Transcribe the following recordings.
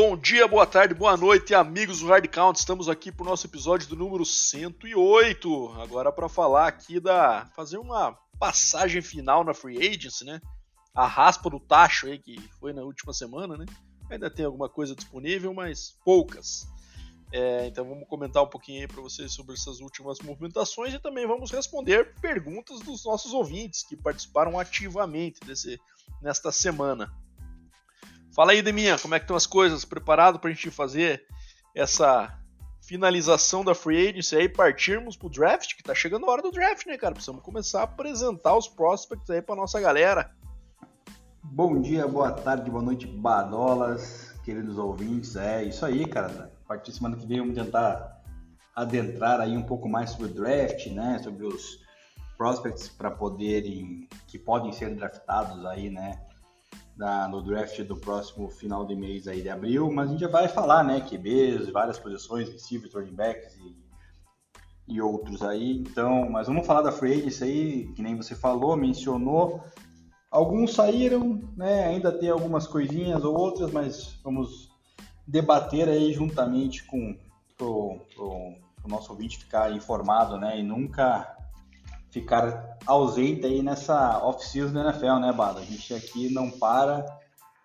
Bom dia, boa tarde, boa noite, amigos do Hard Count. Estamos aqui para o nosso episódio do número 108. Agora para falar aqui da fazer uma passagem final na Free Agency, né? A raspa do tacho aí que foi na última semana, né? Ainda tem alguma coisa disponível, mas poucas. É, então vamos comentar um pouquinho aí para vocês sobre essas últimas movimentações e também vamos responder perguntas dos nossos ouvintes que participaram ativamente desse, nesta semana. Fala aí, Deminha, como é que estão as coisas? Preparado para a gente fazer essa finalização da free agency aí, partirmos pro draft, que tá chegando a hora do draft, né, cara? Precisamos começar a apresentar os prospects aí pra nossa galera. Bom dia, boa tarde, boa noite, badolas, queridos ouvintes. É isso aí, cara. A partir de semana que vem vamos tentar adentrar aí um pouco mais sobre o draft, né? Sobre os prospects para poderem, que podem ser draftados aí, né? Da, no draft do próximo final de mês aí de abril, mas a gente já vai falar, né, QBs, várias posições, receivers, running backs e, e outros aí, então, mas vamos falar da free agency aí, que nem você falou, mencionou, alguns saíram, né, ainda tem algumas coisinhas ou outras, mas vamos debater aí juntamente com o nosso ouvinte ficar informado, né, e nunca ficar ausente aí nessa off-season da NFL, né, Bada? A gente aqui não para,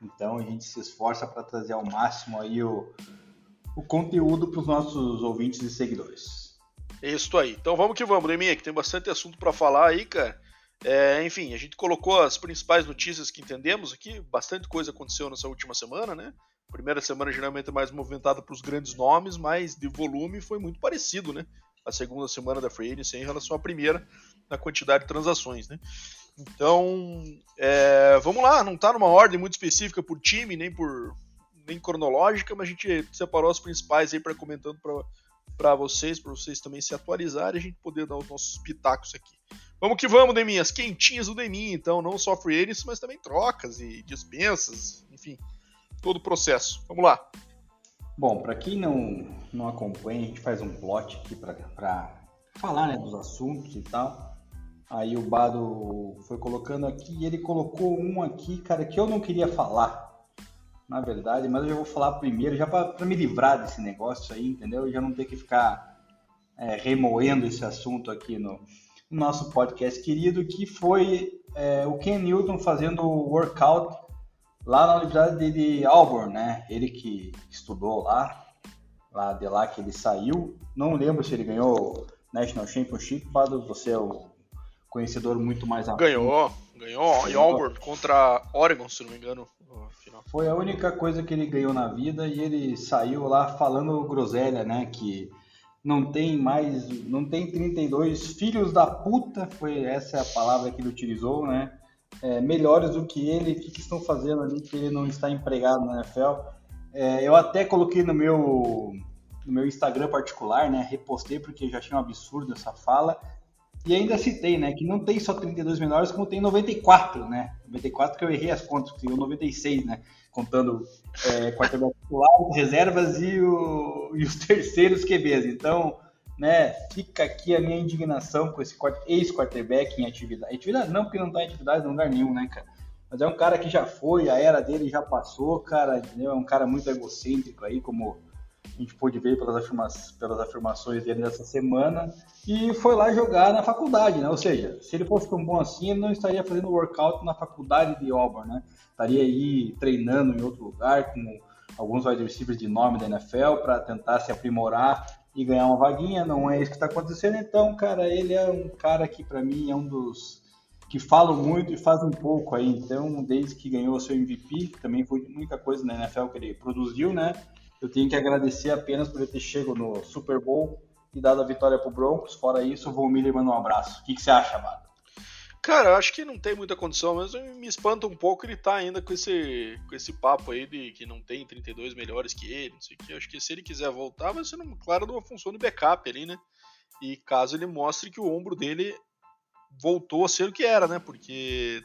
então a gente se esforça para trazer ao máximo aí o, o conteúdo para os nossos ouvintes e seguidores. É isso aí. Então vamos que vamos, Neminha, que tem bastante assunto para falar aí, cara. É, enfim, a gente colocou as principais notícias que entendemos aqui, bastante coisa aconteceu nessa última semana, né? primeira semana geralmente é mais movimentada para os grandes nomes, mas de volume foi muito parecido, né? A segunda semana da Free Agency em relação à primeira na quantidade de transações, né? Então, é, vamos lá, não está numa ordem muito específica por time, nem por nem cronológica, mas a gente separou as principais aí para comentando para vocês, para vocês também se atualizarem e a gente poder dar os nossos pitacos aqui. Vamos que vamos, Deminha, as quentinhas do Deminha, então, não só free agents, mas também trocas e dispensas, enfim, todo o processo. Vamos lá. Bom, para quem não, não acompanha, a gente faz um plot aqui para falar né, dos assuntos e tal. Aí o Bado foi colocando aqui e ele colocou um aqui, cara, que eu não queria falar, na verdade, mas eu já vou falar primeiro, já para me livrar desse negócio aí, entendeu? Já não ter que ficar é, remoendo esse assunto aqui no, no, nosso podcast querido, que foi é, o Ken Newton fazendo workout lá na Universidade de Auburn, né? Ele que estudou lá, lá de lá que ele saiu. Não lembro se ele ganhou National Championship, Bado, você é o conhecedor muito mais a Ganhou, ganhou em Auburn contra Oregon, se não me engano. Foi a única coisa que ele ganhou na vida e ele saiu lá falando groselha, né? Que não tem mais, não tem 32 filhos da puta, foi essa a palavra que ele utilizou, né? É, melhores do que ele, o que, que, estão fazendo ali que ele não está empregado na NFL. É, eu até coloquei no meu, no meu Instagram particular, né? Repostei porque já achei um absurdo essa fala. E ainda citei, né, que não tem só 32 menores, como tem 94, né? 94 que eu errei as contas, tem 96, né? Contando é, quarterback titular, reservas e, o, e os terceiros QBs. Então, né, fica aqui a minha indignação com esse ex-quarterback em atividade. Atividade não, porque não está em atividade em lugar nenhum, né, cara? Mas é um cara que já foi, a era dele já passou, cara, entendeu? É um cara muito egocêntrico aí, como a gente pôde ver pelas, afirma pelas afirmações dele nessa semana, e foi lá jogar na faculdade, né? Ou seja, se ele fosse tão bom assim, ele não estaria fazendo workout na faculdade de Auburn, né? Estaria aí treinando em outro lugar com alguns wide receivers de nome da NFL para tentar se aprimorar e ganhar uma vaguinha. Não é isso que está acontecendo. Então, cara, ele é um cara que para mim é um dos que falam muito e fazem pouco aí. Então, desde que ganhou o seu MVP, também foi a única coisa na NFL que ele produziu, né? Eu tenho que agradecer apenas por ele ter chegado no Super Bowl e dado a vitória pro Broncos. Fora isso, o Von Miller manda um abraço. O que, que você acha, Amado? Cara, eu acho que não tem muita condição, mas me espanta um pouco ele tá ainda com esse, com esse papo aí de que não tem 32 melhores que ele, não sei o que. Eu acho que se ele quiser voltar, vai ser, claro, uma função de backup ali, né? E caso ele mostre que o ombro dele voltou a ser o que era, né? Porque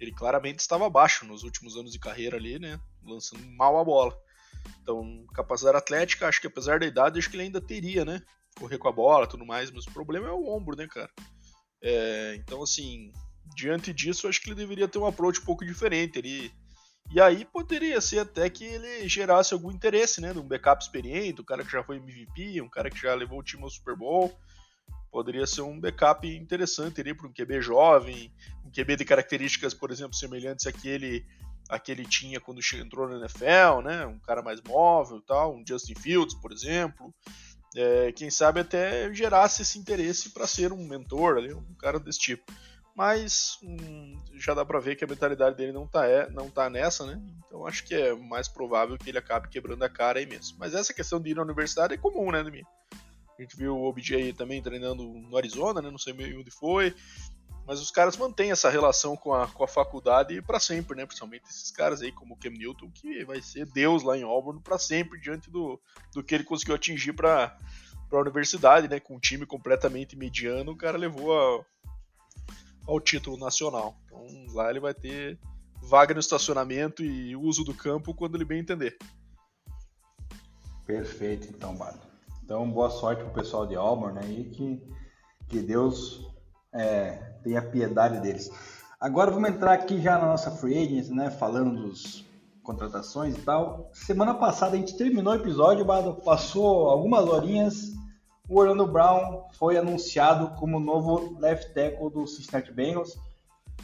ele claramente estava abaixo nos últimos anos de carreira ali, né? Lançando mal a bola. Então, capacidade atlética, acho que apesar da idade, acho que ele ainda teria, né? Correr com a bola tudo mais, mas o problema é o ombro, né, cara? É, então, assim, diante disso, acho que ele deveria ter um approach um pouco diferente. Ele E aí poderia ser até que ele gerasse algum interesse, né? De um backup experiente, um cara que já foi MVP, um cara que já levou o time ao Super Bowl. Poderia ser um backup interessante ali para um QB jovem, um QB de características, por exemplo, semelhantes àquele aquele tinha quando entrou na NFL, né? Um cara mais móvel, tal, um Justin Fields, por exemplo. É, quem sabe até gerasse esse interesse para ser um mentor, ali, um cara desse tipo mas hum, já dá para ver que a mentalidade dele não tá, é, não tá nessa, né? Então acho que é mais provável que ele acabe quebrando a cara aí mesmo. Mas essa questão de ir na universidade é comum, né, Demi? A gente viu o OBJ também treinando no Arizona, né? Não sei onde foi. Mas os caras mantêm essa relação com a, com a faculdade para sempre, né? Principalmente esses caras aí, como o Cam Newton, que vai ser Deus lá em Auburn para sempre, diante do, do que ele conseguiu atingir para a universidade, né? Com um time completamente mediano, o cara levou a, ao título nacional. Então lá ele vai ter vaga no estacionamento e uso do campo quando ele bem entender. Perfeito, então, Bado. Então, boa sorte pro pessoal de Auburn aí, que, que Deus é, tenha piedade deles. Agora vamos entrar aqui já na nossa free agents, né, falando dos contratações e tal. Semana passada a gente terminou o episódio, passou algumas horinhas o Orlando Brown foi anunciado como novo left tackle do Cincinnati Bengals.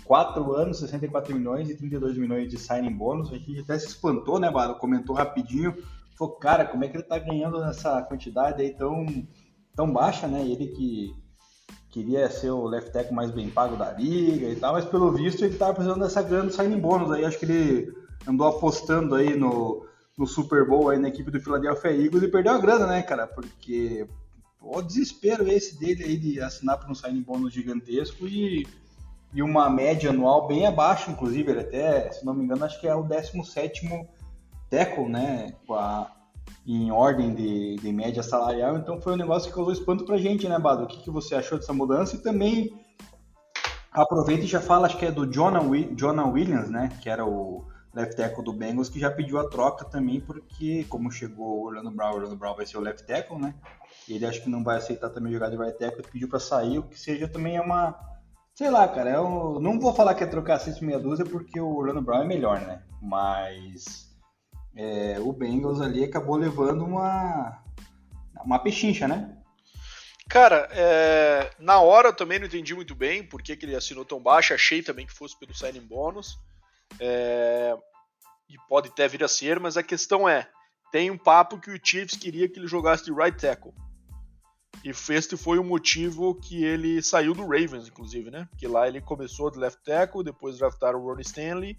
4 anos, 64 milhões e 32 milhões de signing bônus. A gente até se espantou, né, Bado? Comentou rapidinho. Falou, cara, como é que ele tá ganhando nessa quantidade aí tão, tão baixa, né? Ele que queria ser o left tackle mais bem pago da liga e tal, mas pelo visto ele tava precisando dessa grana do signing bônus aí. Acho que ele andou apostando aí no, no Super Bowl aí na equipe do Philadelphia Eagles e perdeu a grana, né, cara? Porque o desespero esse dele aí de assinar por um signing bônus gigantesco e, e uma média anual bem abaixo, inclusive, ele até, se não me engano, acho que é o 17 tackle, né, a, em ordem de, de média salarial, então foi um negócio que causou espanto pra gente, né, Bado? O que, que você achou dessa mudança? E também aproveita e já fala, acho que é do Jonah, Williams, né, que era o left tackle do Bengals, que já pediu a troca também, porque como chegou o Orlando Brown, o Orlando Brown vai ser o left tackle, né, ele acho que não vai aceitar também jogar de right tackle, pediu para sair, o que seja também é uma. Sei lá, cara, eu não vou falar que é trocar 6 meia dúzia porque o Orlando Brown é melhor, né? Mas é, o Bengals ali acabou levando uma, uma pechincha, né? Cara, é, na hora eu também não entendi muito bem por que, que ele assinou tão baixo. Achei também que fosse pelo signing bônus. É, e pode até vir a ser, mas a questão é: tem um papo que o Chiefs queria que ele jogasse de right tackle. E este foi o motivo que ele saiu do Ravens, inclusive, né? Porque lá ele começou de left tackle, depois draftaram o Ronnie Stanley,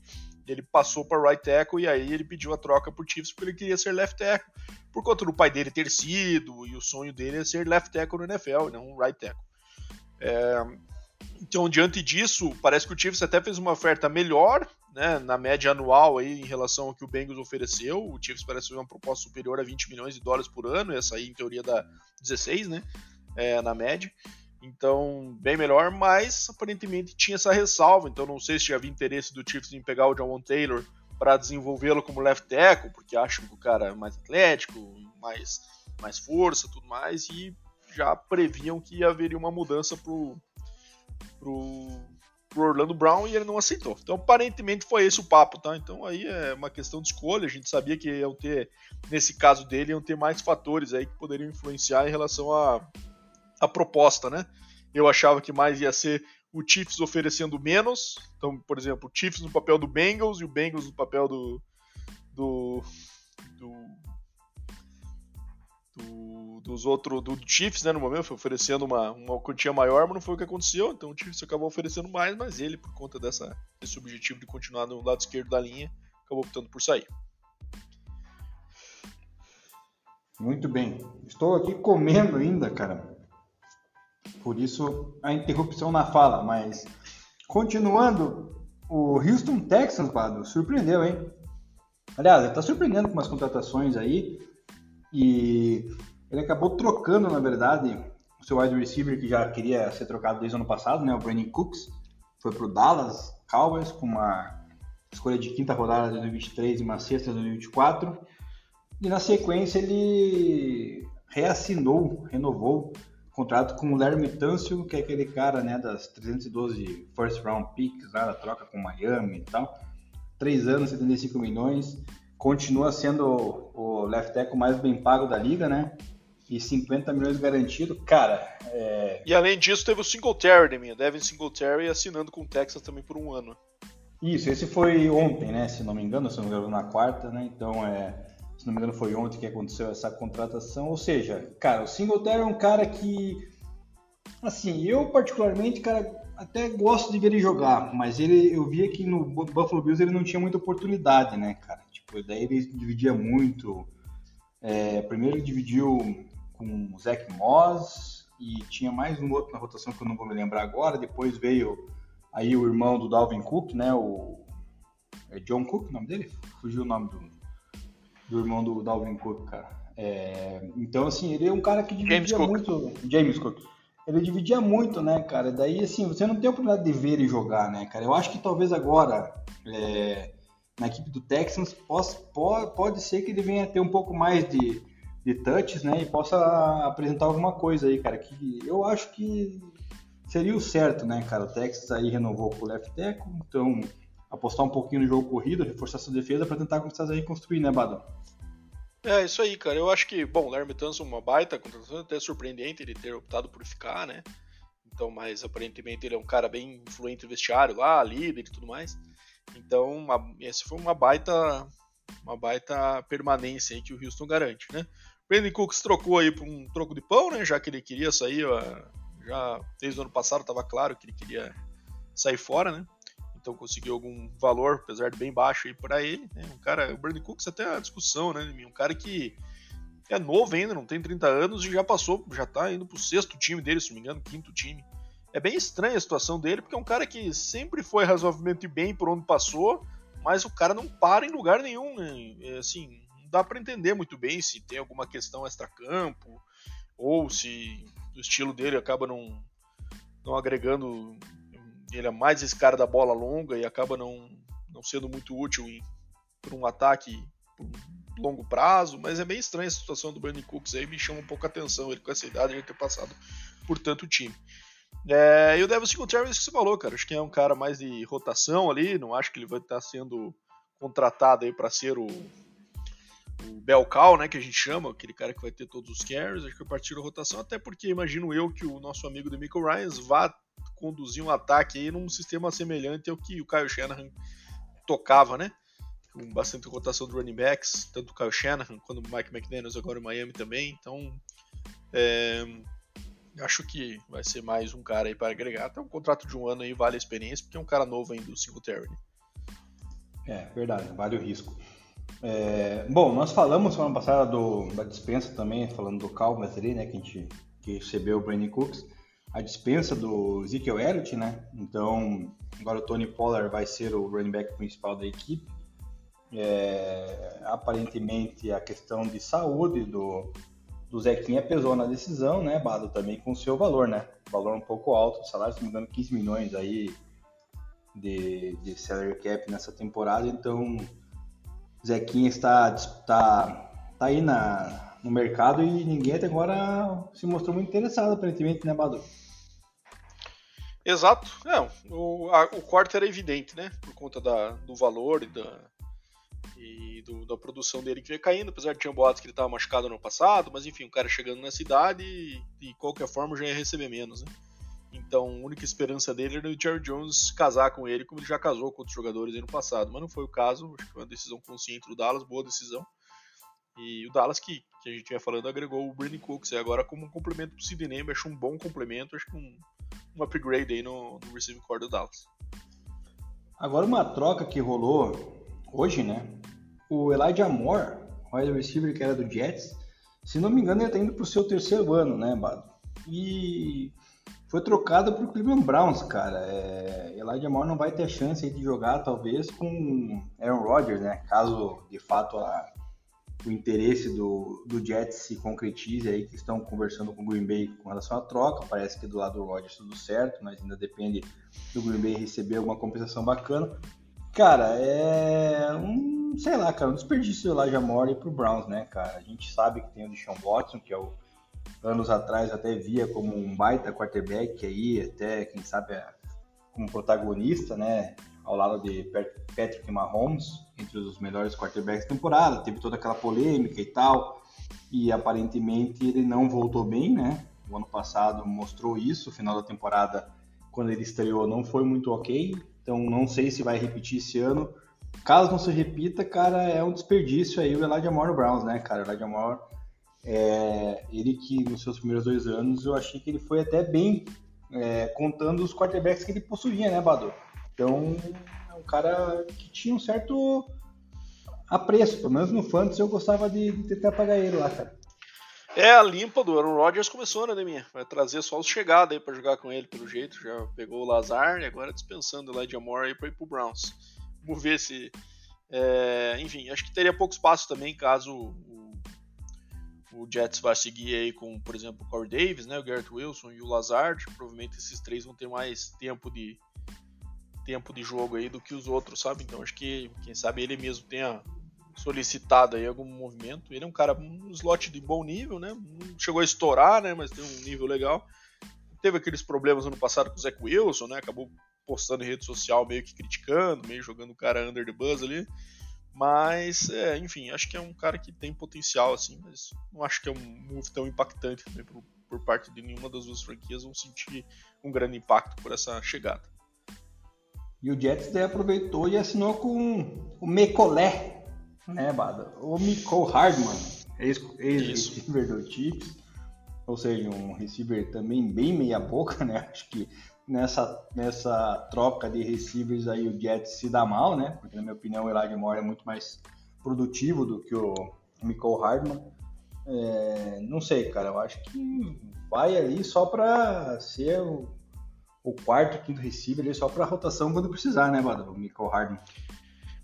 ele passou para right tackle e aí ele pediu a troca por Chiefs porque ele queria ser left tackle, por conta do pai dele ter sido e o sonho dele é ser left tackle no NFL não right tackle. É, então, diante disso, parece que o Chiefs até fez uma oferta melhor, né, na média anual aí em relação ao que o Bengals ofereceu. O Chiefs parece fazer uma proposta superior a 20 milhões de dólares por ano, essa aí em teoria dá 16, né, é, na média. Então, bem melhor, mas aparentemente tinha essa ressalva. Então, não sei se havia interesse do Chiefs em pegar o John Taylor para desenvolvê-lo como left tackle, porque acham que o cara é mais atlético, mais, mais força, tudo mais, e já previam que haveria uma mudança pro pro, pro Orlando Brown e ele não aceitou. Então, aparentemente foi esse o papo, tá? Então aí é uma questão de escolha. A gente sabia que iam ter, nesse caso dele, iam ter mais fatores aí que poderiam influenciar em relação a, a proposta, né? Eu achava que mais ia ser o Chiefs oferecendo menos. Então, por exemplo, o Chiefs no papel do Bengals e o Bengals no papel do, do, do do, dos outros, do Chiefs, né, no momento, foi oferecendo uma, uma quantia maior, mas não foi o que aconteceu, então o Chiefs acabou oferecendo mais, mas ele, por conta dessa, desse objetivo de continuar no lado esquerdo da linha, acabou optando por sair. Muito bem. Estou aqui comendo ainda, cara. Por isso a interrupção na fala, mas continuando, o Houston Texans, Bado, surpreendeu, hein? Aliás, ele tá surpreendendo com umas contratações aí. E ele acabou trocando, na verdade, o seu wide receiver que já queria ser trocado desde o ano passado, né, o Brandon Cooks, foi para o Dallas Cowboys com uma escolha de quinta rodada de 2023 e uma sexta de 2024. E na sequência ele reassinou, renovou contrato com o Larry Tâncio, que é aquele cara né, das 312 first round picks lá da troca com Miami e tal. três anos, 75 milhões. Continua sendo o, o left tackle mais bem pago da liga, né? E 50 milhões garantido. Cara, é... E além disso, teve o Singletary, minha, Devin Singletary assinando com o Texas também por um ano. Isso, esse foi ontem, né? Se não me engano, se não me engano, na quarta, né? Então, é, se não me engano, foi ontem que aconteceu essa contratação. Ou seja, cara, o Singletary é um cara que, assim, eu particularmente, cara, até gosto de ver ele jogar, mas ele, eu via que no Buffalo Bills ele não tinha muita oportunidade, né, cara? Tipo, daí ele dividia muito. É, primeiro ele dividiu com o Zach Moss e tinha mais um outro na rotação que eu não vou me lembrar agora. Depois veio aí o irmão do Dalvin Cook, né? O é John Cook, o nome dele? Fugiu o nome do, do irmão do Dalvin Cook, cara. É, então, assim, ele é um cara que dividia James muito. James Cook. Ele dividia muito, né, cara? Daí, assim, você não tem a oportunidade de ver ele jogar, né, cara? Eu acho que talvez agora, é, na equipe do Texans, possa, pode, pode ser que ele venha ter um pouco mais de, de touches, né? E possa apresentar alguma coisa aí, cara. Que eu acho que seria o certo, né, cara? O Texas aí renovou com o left tackle, então apostar um pouquinho no jogo corrido, reforçar sua defesa para tentar começar a reconstruir, né, Badão? É, isso aí, cara. Eu acho que, bom, o Larry Tunson uma baita contratação, até surpreendente ele ter optado por ficar, né? Então, mas aparentemente ele é um cara bem influente no vestiário lá, líder e tudo mais. Então, uma, essa foi uma baita uma baita permanência aí que o Houston garante, né? Brandon Cooks trocou aí por um troco de pão, né? Já que ele queria sair já desde o ano passado estava claro que ele queria sair fora, né? Então conseguiu algum valor, apesar de bem baixo aí para ele. Né? Um cara, o Brandon Cooks até a discussão, né? Um cara que é novo ainda, não tem 30 anos e já passou, já tá indo pro sexto time dele, se não me engano, quinto time. É bem estranha a situação dele, porque é um cara que sempre foi razoavelmente bem por onde passou, mas o cara não para em lugar nenhum, né? É, assim, não dá para entender muito bem se tem alguma questão extra-campo, ou se do estilo dele acaba não, não agregando. Ele é mais esse cara da bola longa e acaba não, não sendo muito útil para um ataque por longo prazo, mas é meio estranha a situação do Brandon Cooks aí, me chama um pouco a atenção ele com essa idade de ter passado por tanto time. É, e o Devin Singletary, isso que você falou, cara, acho que é um cara mais de rotação ali, não acho que ele vai estar sendo contratado aí para ser o, o né, que a gente chama, aquele cara que vai ter todos os carries, acho que a partir da rotação, até porque imagino eu que o nosso amigo Demico Ryans vá conduzir um ataque aí num sistema semelhante ao que o Kyle Shanahan tocava, né? Com bastante rotação de running backs, tanto o Kyle Shanahan quanto o Mike McDaniels agora em Miami também, então é, acho que vai ser mais um cara aí para agregar, até um contrato de um ano aí vale a experiência, porque é um cara novo ainda do Singletary. Né? É, verdade, vale o risco. É, bom, nós falamos semana passada do, da dispensa também, falando do Calvas ali, né, que a gente que recebeu o Brandon Cooks, a dispensa do Ezekiel Elliott, né, então agora o Tony Pollard vai ser o running back principal da equipe, é, aparentemente a questão de saúde do, do Zequinha pesou na decisão, né, Bado também com o seu valor, né, valor um pouco alto, salário, se não me engano, 15 milhões aí de, de salary cap nessa temporada, então Zequinha está, está, está aí na, no mercado e ninguém até agora se mostrou muito interessado, aparentemente, né, Badu? Exato. Não, o, a, o corte era evidente, né? Por conta da, do valor e, da, e do, da produção dele que veio caindo, apesar de tinha boatos que ele estava machucado no passado, mas enfim, o cara chegando na cidade e de qualquer forma já ia receber menos, né? Então, a única esperança dele era o Jerry Jones casar com ele, como ele já casou com outros jogadores no passado. Mas não foi o caso, acho que foi uma decisão consciente do Dallas, boa decisão. E o Dallas, que, que a gente vinha falando, agregou o Brandon Cooks agora como um complemento pro Sidney Name, acho um bom complemento, acho que um, um upgrade aí no, no receiving core do Dallas. Agora uma troca que rolou hoje, né? O Elijah Moore, wide receiver que era do Jets, se não me engano ele tá indo pro seu terceiro ano, né, Bado? E foi trocado para o Cleveland Browns, cara. É, Elijah Moore não vai ter chance de jogar, talvez, com Aaron Rodgers, né? Caso, de fato, a, o interesse do, do Jets se concretize aí, que estão conversando com o Green Bay com relação à troca. Parece que do lado do Rodgers tudo certo, mas ainda depende do Green Bay receber alguma compensação bacana. Cara, é um, sei lá, cara, um desperdício do Elijah Moore para o Browns, né, cara? A gente sabe que tem o Deshaun Watson, que é o anos atrás até via como um baita quarterback aí, até quem sabe como protagonista, né? Ao lado de Patrick Mahomes, entre os melhores quarterbacks da temporada, teve toda aquela polêmica e tal, e aparentemente ele não voltou bem, né? O ano passado mostrou isso, o final da temporada, quando ele estreou, não foi muito ok, então não sei se vai repetir esse ano. Caso não se repita, cara, é um desperdício aí o Elijah Moore Browns, né, cara? Elijah Moore, é, ele que nos seus primeiros dois anos, eu achei que ele foi até bem, é, contando os quarterbacks que ele possuía, né, Badu? Então, é um cara que tinha um certo apreço, pelo menos no Fantasy eu gostava de, de tentar pagar ele lá, cara. É, a limpa do Aaron Rodgers começou, né, Deminha? Vai trazer só os chegados aí pra jogar com ele, pelo jeito. Já pegou o Lazar e agora dispensando o Elijah Moore aí pra ir pro Browns. Vamos ver se. É, enfim, acho que teria pouco espaço também caso o, o Jets vá seguir aí com, por exemplo, o Corey Davis, né, o Garrett Wilson e o Lazard. Provavelmente esses três vão ter mais tempo de tempo de jogo aí do que os outros, sabe? Então acho que quem sabe ele mesmo tenha solicitado aí algum movimento. Ele é um cara, um slot de bom nível, né? Não chegou a estourar, né? Mas tem um nível legal. Teve aqueles problemas ano passado com o Zach Wilson, né? Acabou postando em rede social meio que criticando, meio jogando o cara under the buzz ali. Mas, é, enfim, acho que é um cara que tem potencial, assim, mas não acho que é um move tão impactante também por, por parte de nenhuma das duas franquias. Vão sentir um grande impacto por essa chegada. E o Jets daí aproveitou e assinou com o Mecolé, né, Bada? O Michael Hardman, ex-receiver do Chiefs, ou seja, um receiver também bem meia-boca, né? Acho que nessa, nessa troca de receivers aí o Jets se dá mal, né? Porque, na minha opinião, o Elijah Moore é muito mais produtivo do que o Michael Hardman. É, não sei, cara, eu acho que vai ali só para ser o, o quarto, quinto receiver ali só para rotação quando precisar, né, Bada? O Michael Hardman.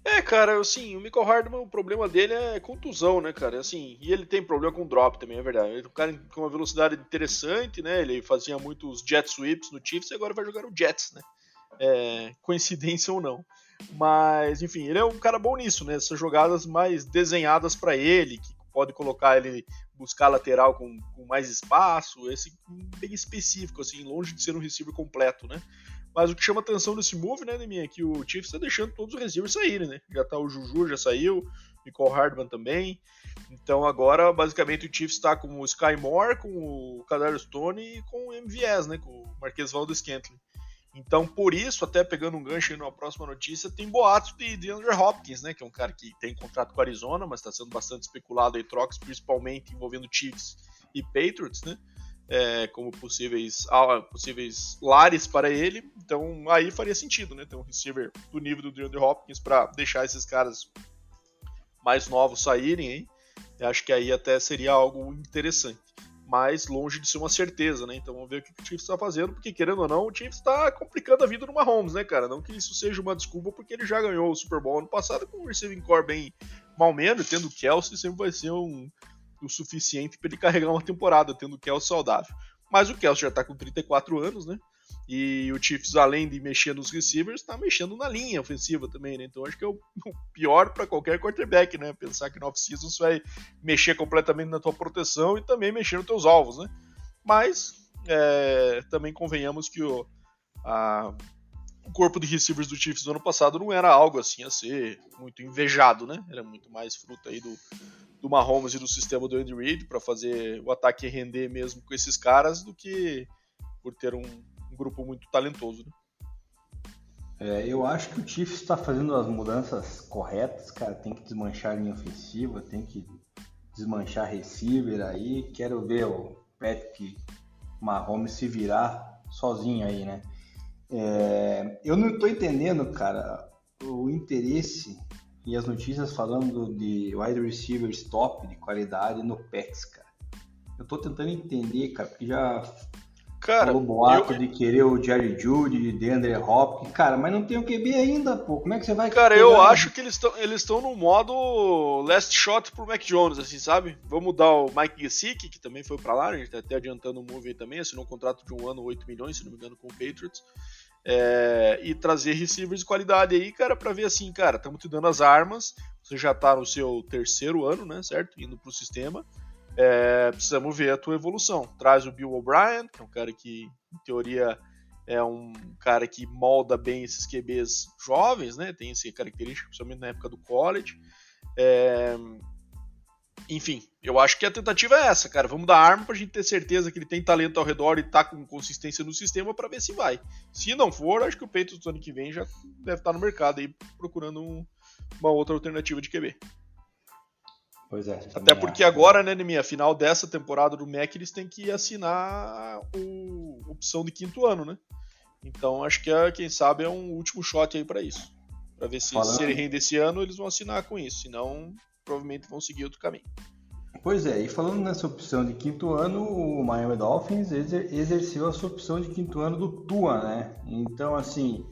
É, cara, assim, o Michael Hardman, o problema dele é contusão, né, cara? Assim, e ele tem problema com drop também, é verdade. Ele é um cara com uma velocidade interessante, né? Ele fazia muitos jet sweeps no Chiefs e agora vai jogar no Jets, né? É, coincidência ou não. Mas, enfim, ele é um cara bom nisso, né? Essas jogadas mais desenhadas para ele, que pode colocar ele buscar lateral com, com mais espaço, esse bem específico, assim, longe de ser um receiver completo, né? Mas o que chama atenção nesse move, né, Neminha, é que o Chiefs está deixando todos os receivers saírem, né? Já tá o Juju, já saiu, Nicole Hardman também. Então agora, basicamente, o Chiefs está com o Sky Moore, com o Kadar Stone e com o MVS, né? Com o Marquês Valdez Scantling. Então, por isso, até pegando um gancho aí na próxima notícia, tem boatos de, de Andrew Hopkins, né? Que é um cara que tem contrato com a Arizona, mas está sendo bastante especulado em trocas, principalmente envolvendo Chiefs e Patriots, né? é, como possíveis, possíveis lares para ele. Então aí faria sentido, né? Ter um receiver do nível do DeAndre Hopkins para deixar esses caras mais novos saírem aí. Eu acho que aí até seria algo interessante. Mas longe de ser uma certeza, né? Então vamos ver o que o Chiefs está fazendo, porque querendo ou não, o Chiefs está complicando a vida no Mahomes, né, cara? Não que isso seja uma desculpa, porque ele já ganhou o Super Bowl ano passado com um receiving core bem mal menos, tendo o Kelsey sempre vai ser um, o suficiente para ele carregar uma temporada, tendo o Kelsey saudável. Mas o Kelsey já está com 34 anos, né? E o Chiefs, além de mexer nos receivers, está mexendo na linha ofensiva também, né? Então acho que é o pior para qualquer quarterback, né? Pensar que no off-season você vai mexer completamente na tua proteção e também mexer nos teus alvos, né? Mas é, também convenhamos que o, a, o corpo de receivers do Chiefs do ano passado não era algo assim a ser muito invejado, né? Era muito mais fruto aí do, do Mahomes e do sistema do Andy Reid para fazer o ataque render mesmo com esses caras do que por ter um grupo muito talentoso. Né? É, eu acho que o Chiefs está fazendo as mudanças corretas, cara. Tem que desmanchar a linha ofensiva, tem que desmanchar receiver aí. Quero ver o Patrick Mahomes se virar sozinho aí, né? É, eu não estou entendendo, cara, o interesse e as notícias falando de wide receivers top, de qualidade no PEX, cara. Eu tô tentando entender, cara, porque já cara, falou boato eu... de querer o Jerry Judy, de Andre Hopkins, cara, mas não tem o QB ainda, pô. Como é que você vai... Cara, eu acho que eles estão eles no modo last shot pro Mac Jones, assim, sabe? Vamos dar o Mike Gesicki, que também foi para lá, a gente tá até adiantando o move aí também, assinou um contrato de um ano, 8 milhões, se não me engano, com o Patriots é, e trazer receivers de qualidade aí, cara, para ver assim, cara, estamos te dando as armas, você já tá no seu terceiro ano, né, certo? Indo pro sistema, é, precisamos ver a tua evolução. Traz o Bill O'Brien, que é um cara que, em teoria, é um cara que molda bem esses QBs jovens, né? Tem essa característica, principalmente na época do college. É... Enfim, eu acho que a tentativa é essa, cara. Vamos dar arma pra gente ter certeza que ele tem talento ao redor e tá com consistência no sistema para ver se vai. Se não for, acho que o Peitos do ano que vem já deve estar no mercado aí procurando um, uma outra alternativa de QB. Pois é. Até porque acho. agora, né, minha final dessa temporada do MEC, eles têm que assinar o opção de quinto ano, né? Então acho que é, quem sabe é um último shot aí para isso. Para ver se, Falando... se ele rende esse ano, eles vão assinar com isso. Senão, provavelmente vão seguir outro caminho. Pois é, e falando nessa opção de quinto ano, o Miami Dolphins exerceu a sua opção de quinto ano do Tua, né? Então, assim,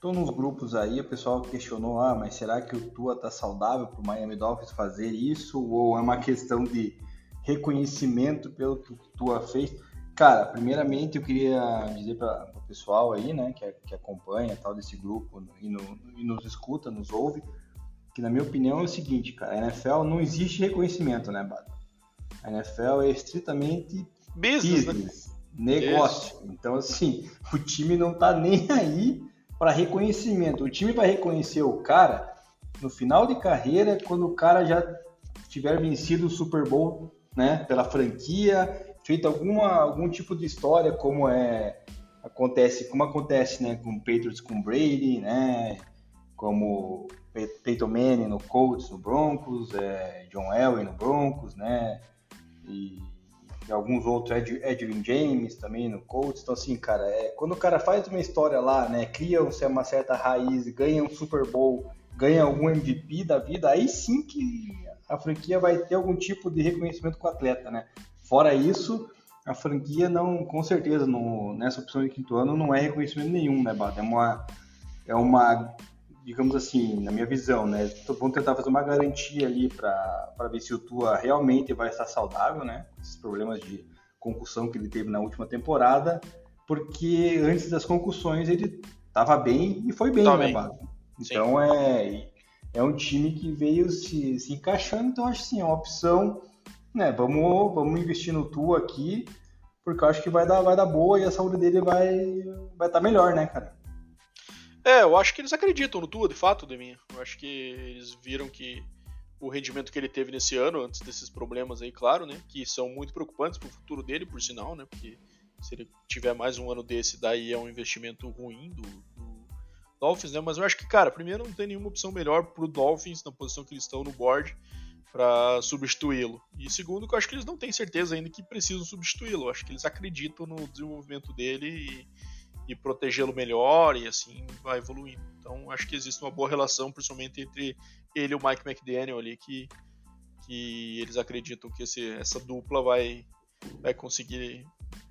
Estou nos grupos aí, o pessoal questionou, ah, mas será que o Tua tá saudável para o Miami Dolphins fazer isso? Ou é uma questão de reconhecimento pelo que o Tua fez? Cara, primeiramente eu queria dizer para o pessoal aí, né, que, que acompanha tal desse grupo e, no, e nos escuta, nos ouve, que na minha opinião é o seguinte, cara, a NFL não existe reconhecimento, né, Bado? A NFL é estritamente business, né? business né? negócio. Isso. Então, assim, o time não tá nem aí para reconhecimento. O time vai reconhecer o cara no final de carreira, quando o cara já tiver vencido o Super Bowl, né, pela franquia, feito alguma algum tipo de história, como é acontece, como acontece, né, com Patriots com Brady, né, como Peyton Manning no Colts, no Broncos, é, John Elway no Broncos, né, e alguns outros, Ed, Edwin James também no Colts. Então, assim, cara, é, quando o cara faz uma história lá, né, cria uma certa raiz, ganha um Super Bowl, ganha algum MVP da vida, aí sim que a franquia vai ter algum tipo de reconhecimento com o atleta, né? Fora isso, a franquia não, com certeza, no, nessa opção de quinto ano não é reconhecimento nenhum, né, Bada? É uma, é uma digamos assim, na minha visão, né? Vamos tentar fazer uma garantia ali para ver se o Tua realmente vai estar saudável, né? Esses problemas de concussão que ele teve na última temporada, porque antes das concussões ele estava bem e foi bem, tá né, bem. Então é, é um time que veio se, se encaixando, então acho assim, é uma opção, né? Vamos, vamos investir no Tua aqui, porque eu acho que vai dar, vai dar boa e a saúde dele vai vai estar tá melhor, né, cara? É, eu acho que eles acreditam no Tua, de fato, Deminha. Eu acho que eles viram que o rendimento que ele teve nesse ano, antes desses problemas aí, claro, né? Que são muito preocupantes para o futuro dele, por sinal, né? Porque se ele tiver mais um ano desse, daí é um investimento ruim do, do Dolphins, né? Mas eu acho que, cara, primeiro não tem nenhuma opção melhor para o Dolphins na posição que eles estão no board para substituí-lo. E segundo, que eu acho que eles não têm certeza ainda que precisam substituí-lo. Eu acho que eles acreditam no desenvolvimento dele e e protegê-lo melhor e assim vai evoluindo. Então acho que existe uma boa relação, principalmente entre ele e o Mike McDaniel ali, que, que eles acreditam que esse, essa dupla vai, vai conseguir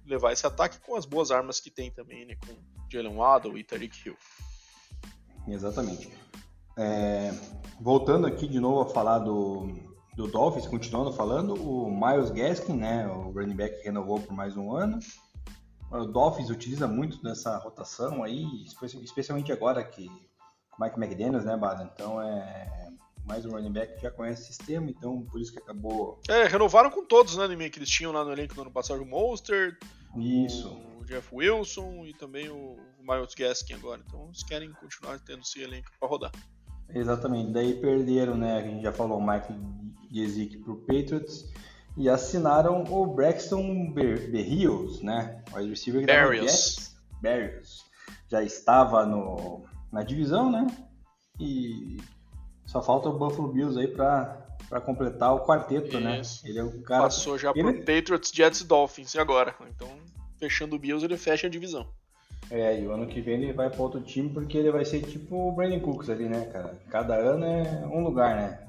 levar esse ataque com as boas armas que tem também, né, com Jalen Waddle e Tariq Hill. Exatamente. É, voltando aqui de novo a falar do, do Dolphins, continuando falando, o Miles Gaskin, né, o running back renovou por mais um ano, o Dolphins utiliza muito nessa rotação aí, especialmente agora que o Mike McDaniels, né, Bada? Então é mais um running back que já conhece o sistema, então por isso que acabou. É, renovaram com todos, né, que eles tinham lá no elenco no ano passado, o Monster, isso. o Jeff Wilson e também o Miles Gaskin agora. Então eles querem continuar tendo esse elenco para rodar. Exatamente, daí perderam, né, a gente já falou, o Mike Gesicki pro Patriots e assinaram o Braxton Berrios, né? O wide receiver que Berrios. Berrios. Já estava no, na divisão, né? E só falta o Buffalo Bills aí para para completar o quarteto, né? Isso. né? Ele é o cara. Passou já ele... pro Patriots, Jets e Dolphins e agora. Então, fechando o Bills, ele fecha a divisão. É, e o ano que vem ele vai para outro time porque ele vai ser tipo o Brandon Cooks ali, né, cara? Cada ano é um lugar, né?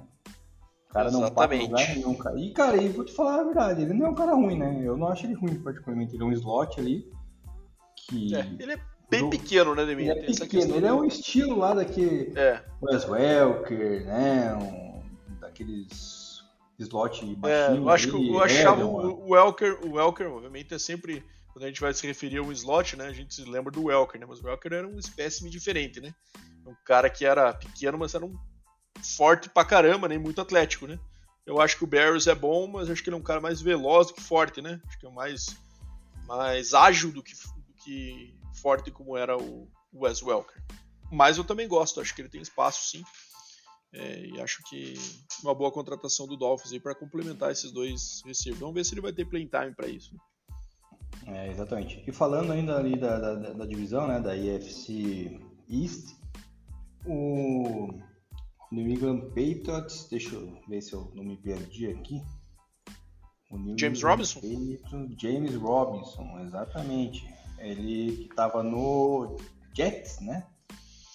O cara não Exatamente. lugar nenhum, cara. E, cara, e vou te falar a verdade, ele não é um cara ruim, né? Eu não acho ele ruim, particularmente. Ele é um slot ali que... É, ele é bem do... pequeno, né, Demir? Ele é pequeno, ele é um estilo lá daquele é. Wes Welker, né? Um, daqueles slot baixinho. É, eu acho que eu achava o, o Welker, o Welker, obviamente, é sempre quando a gente vai se referir a um slot, né, a gente se lembra do Welker, né, mas o Welker era um espécime diferente, né, um cara que era pequeno, mas era um forte pra caramba, nem né? muito atlético, né? Eu acho que o Barrios é bom, mas acho que ele é um cara mais veloz do que forte, né? Acho que é mais, mais ágil do que, do que forte como era o Wes Welker. Mas eu também gosto, acho que ele tem espaço sim. É, e acho que uma boa contratação do Dolphins aí para complementar esses dois receivers. Vamos ver se ele vai ter playtime para isso. Né? É, exatamente. E falando ainda ali da, da, da, divisão, né, da IFC East, o New England Patriots, deixa eu ver se eu não me perdi aqui. James Robinson? Patriots, James Robinson, exatamente. Ele estava no Jets, né?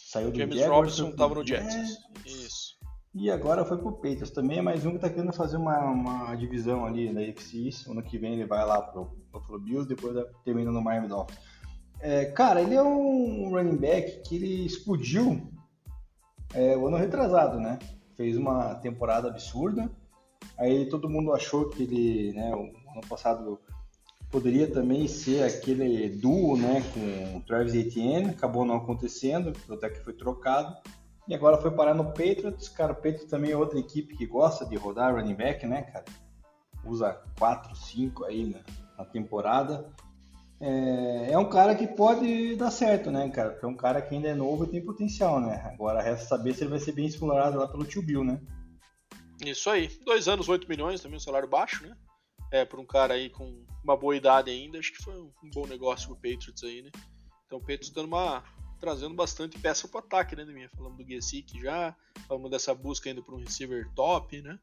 Saiu do James Jaguars, Robinson estava no Jets. Jets. Isso. E agora foi pro Patriots. Também é mais um que está querendo fazer uma, uma divisão ali da AFC Ano que vem ele vai lá pro Buffalo Bills, depois termina no Miami Dolphins. É, cara, ele é um running back que ele explodiu é, o ano retrasado, né? Fez uma temporada absurda. Aí todo mundo achou que ele, né, o ano passado poderia também ser aquele duo, né, com o Travis Etienne, acabou não acontecendo, até que foi trocado. E agora foi parar no Patriots, cara, o Patriots também é outra equipe que gosta de rodar running back, né, cara? Usa 4, 5 aí na, na temporada. É, é, um cara que pode dar certo, né, cara? Porque é um cara que ainda é novo e tem potencial, né? Agora resta saber se ele vai ser bem explorado lá pelo tio Bill, né? Isso aí. Dois anos, 8 milhões, também um salário baixo, né? É, para um cara aí com uma boa idade ainda, acho que foi um, bom negócio pro Patriots aí, né? Então o Patriots dando uma, trazendo bastante peça pro ataque, né, minha? Falando do Gesick já, falando dessa busca ainda para um receiver top, né?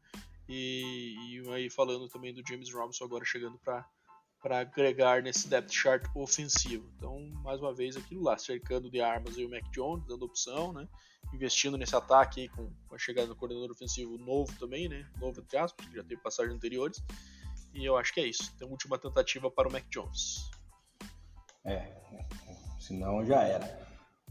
E, e aí falando também do James Robinson agora chegando para para agregar nesse depth chart ofensivo. Então, mais uma vez, aquilo lá, cercando de armas o Mac Jones, dando opção, né? Investindo nesse ataque com, a chegada do coordenador ofensivo novo também, né? Novo entre aspas, que já teve passagens anteriores. E eu acho que é isso. Uma última tentativa para o Mac Jones. É, senão já era.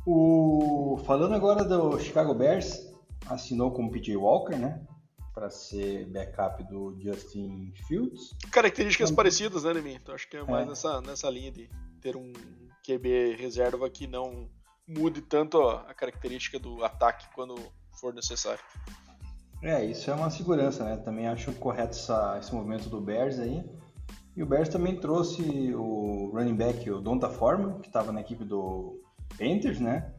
O... Falando agora do Chicago Bears, assinou com o PJ Walker, né? Para ser backup do Justin Fields. Características então, parecidas, né, Lemir? Então acho que é mais é. Nessa, nessa linha de ter um QB reserva que não mude tanto a característica do ataque quando for necessário. É, isso é uma segurança, né? Também acho correto essa, esse movimento do Bears aí. E o Bears também trouxe o running back, o Donta Forma, que estava na equipe do Panthers, né?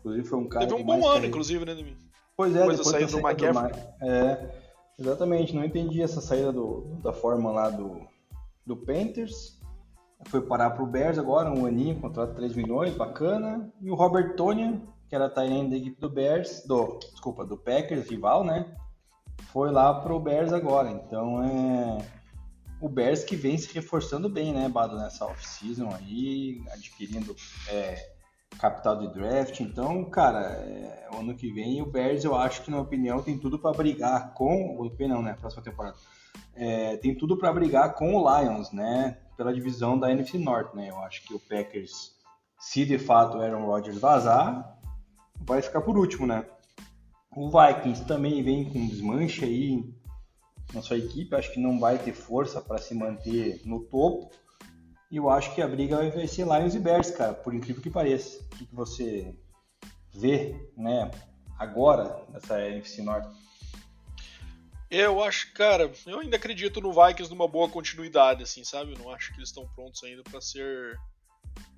Inclusive foi um cara. Teve um bom ano, inclusive, né, Lemir? Pois é, depois, saída do McCaffrey. É, exatamente, não entendi essa saída do, da forma lá do, do Panthers. Foi parar pro Bears agora, um aninho, contrato 3 milhões, bacana. E o Robert Tonya, que era Tyrande da equipe do Bears, do, desculpa, do Packers, rival, né? Foi lá pro Bears agora. Então é o Bears que vem se reforçando bem, né, Bado, nessa off-season aí, adquirindo é, capital de draft. Então, cara, é, ano que vem o Bears, eu acho que, na minha opinião, tem tudo para brigar com. O não, né? Próxima temporada. É, tem tudo para brigar com o Lions, né? Pela divisão da NFC North, né? Eu acho que o Packers, se de fato o Aaron Rodgers vazar, vai ficar por último, né? O Vikings também vem com desmanche aí na sua equipe, acho que não vai ter força para se manter no topo. E eu acho que a briga vai ser Lions e Bears, cara, por incrível que pareça. O que, que você vê, né, agora nessa NFC Norte? Eu acho, cara, eu ainda acredito no Vikings numa boa continuidade, assim, sabe? Eu não acho que eles estão prontos ainda para ser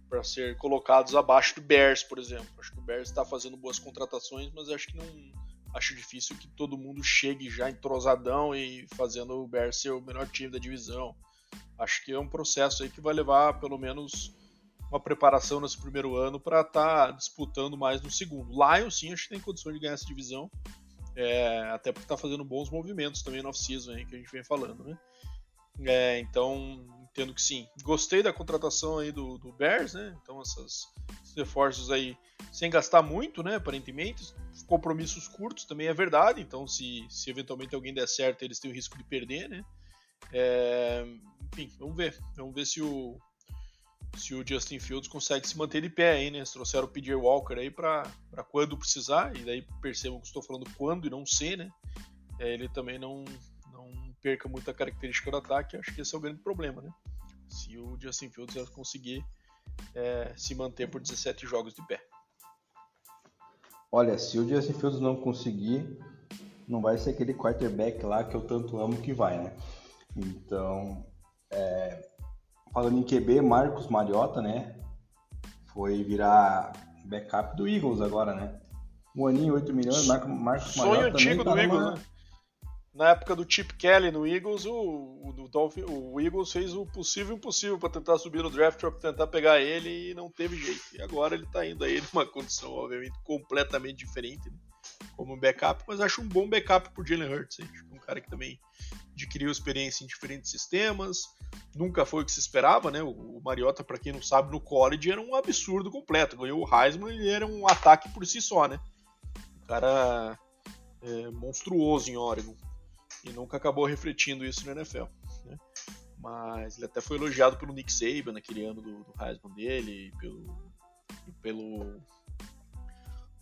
para ser colocados abaixo do Bears, por exemplo. Acho que o Bears está fazendo boas contratações, mas acho que não acho difícil que todo mundo chegue já entrosadão e fazendo o Bears ser o melhor time da divisão. Acho que é um processo aí que vai levar pelo menos uma preparação nesse primeiro ano para estar tá disputando mais no segundo. Lions sim, acho que tem condições de ganhar essa divisão, é, até porque está fazendo bons movimentos também no off-season que a gente vem falando, né? É, então, entendo que sim. Gostei da contratação aí do, do Bears, né? Então, essas, esses reforços aí, sem gastar muito, né? Aparentemente, compromissos curtos também é verdade. Então, se, se eventualmente alguém der certo, eles têm o risco de perder, né? É, enfim, vamos ver. Vamos ver se o, se o Justin Fields consegue se manter de pé aí, né? Se trouxeram o PJ Walker aí para quando precisar, e daí percebam que estou falando quando e não se, né? É, ele também não, não perca muita característica do ataque, acho que esse é o grande problema, né? Se o Justin Fields conseguir é, se manter por 17 jogos de pé. Olha, se o Justin Fields não conseguir, não vai ser aquele quarterback lá que eu tanto amo que vai, né? Então, é, falando em QB, Marcos Mariota, né? foi virar backup do Eagles agora, né? Um aninho, 8 milhões, Marco, Marcos Sonho antigo tá do Eagles, né? Na época do Chip Kelly no Eagles, o, o, Dolphin, o Eagles fez o possível e impossível para tentar subir no draft, para tentar pegar ele e não teve jeito. E agora ele tá indo aí numa condição, obviamente, completamente diferente, né? Como backup, mas acho um bom backup pro Jalen Hurts. Hein? Um cara que também adquiriu experiência em diferentes sistemas, nunca foi o que se esperava, né? O Mariota, para quem não sabe, no college era um absurdo completo. Ganhou o Heisman e era um ataque por si só, né? Um cara é, monstruoso em Oregon e nunca acabou refletindo isso na NFL. Né? Mas ele até foi elogiado pelo Nick Saban naquele ano do, do Heisman dele, pelo, pelo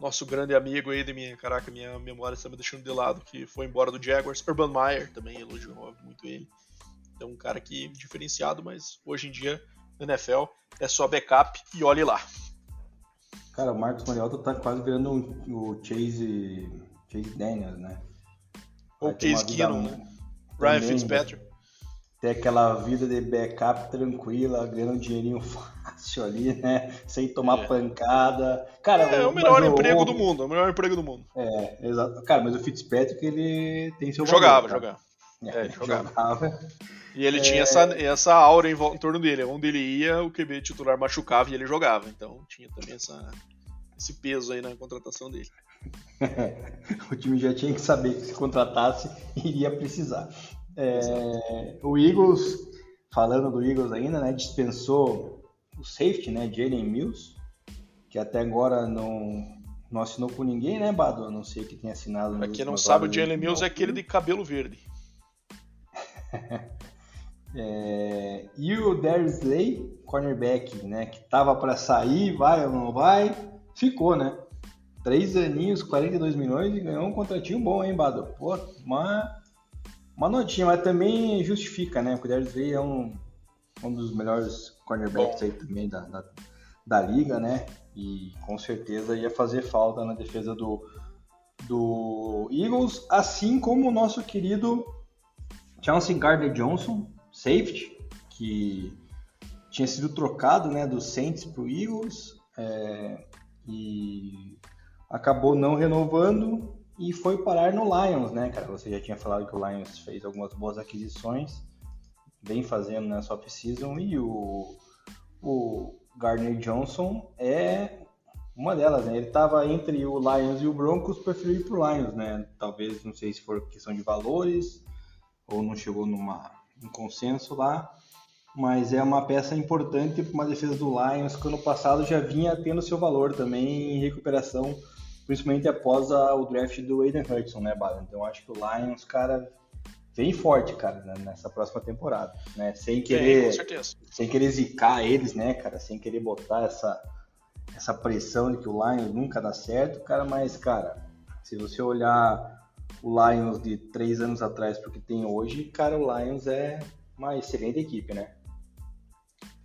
nosso grande amigo aí de minha, caraca, minha memória está me deixando de lado, que foi embora do Jaguars, Urban Meyer também elogiou muito ele. Então um cara que diferenciado, mas hoje em dia na NFL é só backup e olhe lá. Cara, o Marcos Mariota tá quase virando o Chase, Chase Daniels, né? Ou Case Keenum, né? Ryan Fitzpatrick. Ter aquela vida de backup tranquila, ganhando um dinheirinho fácil ali, né? Sem tomar é. pancada. Cara, é, é o melhor emprego o... do mundo, é o melhor emprego do mundo. É, exato. Cara, mas o Fitzpatrick, ele tem seu Jogava, valor, jogava. É, é jogava. jogava. E ele é... tinha essa, essa aura em, em, torno dele. Onde ele ia, o QB titular machucava e ele jogava. Então tinha também essa, esse peso aí na contratação dele. o time já tinha que saber que se contratasse iria precisar. É, o Eagles, falando do Eagles ainda, né, dispensou o safety, né, Jalen Mills, que até agora não, não assinou com ninguém, né, Bado? A não sei que tenha assinado. Pra quem não sabe, o Jalen Mills é aquele de cabelo verde. é, e o Darius Slay, cornerback, né, que tava para sair, vai ou não vai, ficou, né? Três aninhos, 42 milhões e ganhou um contratinho bom, hein, Bado? Pô, uma, uma notinha, mas também justifica, né? Porque o Darius Slay é um, um dos melhores cornerbacks aí também da, da, da, liga, né? E com certeza ia fazer falta na defesa do, do Eagles, assim como o nosso querido Chauncey Gardner Johnson, safety, que tinha sido trocado né, do Saints para o Eagles. É, e acabou não renovando e foi parar no Lions, né, cara? Você já tinha falado que o Lions fez algumas boas aquisições, vem fazendo nessa off-season e o, o Gardner Johnson é uma delas, né? Ele estava entre o Lions e o Broncos, preferiu ir pro Lions, né? Talvez, não sei se for questão de valores ou não chegou numa um consenso lá, mas é uma peça importante para uma defesa do Lions que ano passado já vinha tendo seu valor também em recuperação, principalmente após a, o draft do Aiden Hudson, né, Bala? Então acho que o Lions, cara, vem forte, cara, nessa próxima temporada, né? Sem querer, sem querer zicar eles, né, cara? Sem querer botar essa essa pressão de que o Lions nunca dá certo, cara, mas cara, se você olhar o Lions de três anos atrás porque tem hoje, cara, o Lions é uma excelente equipe, né?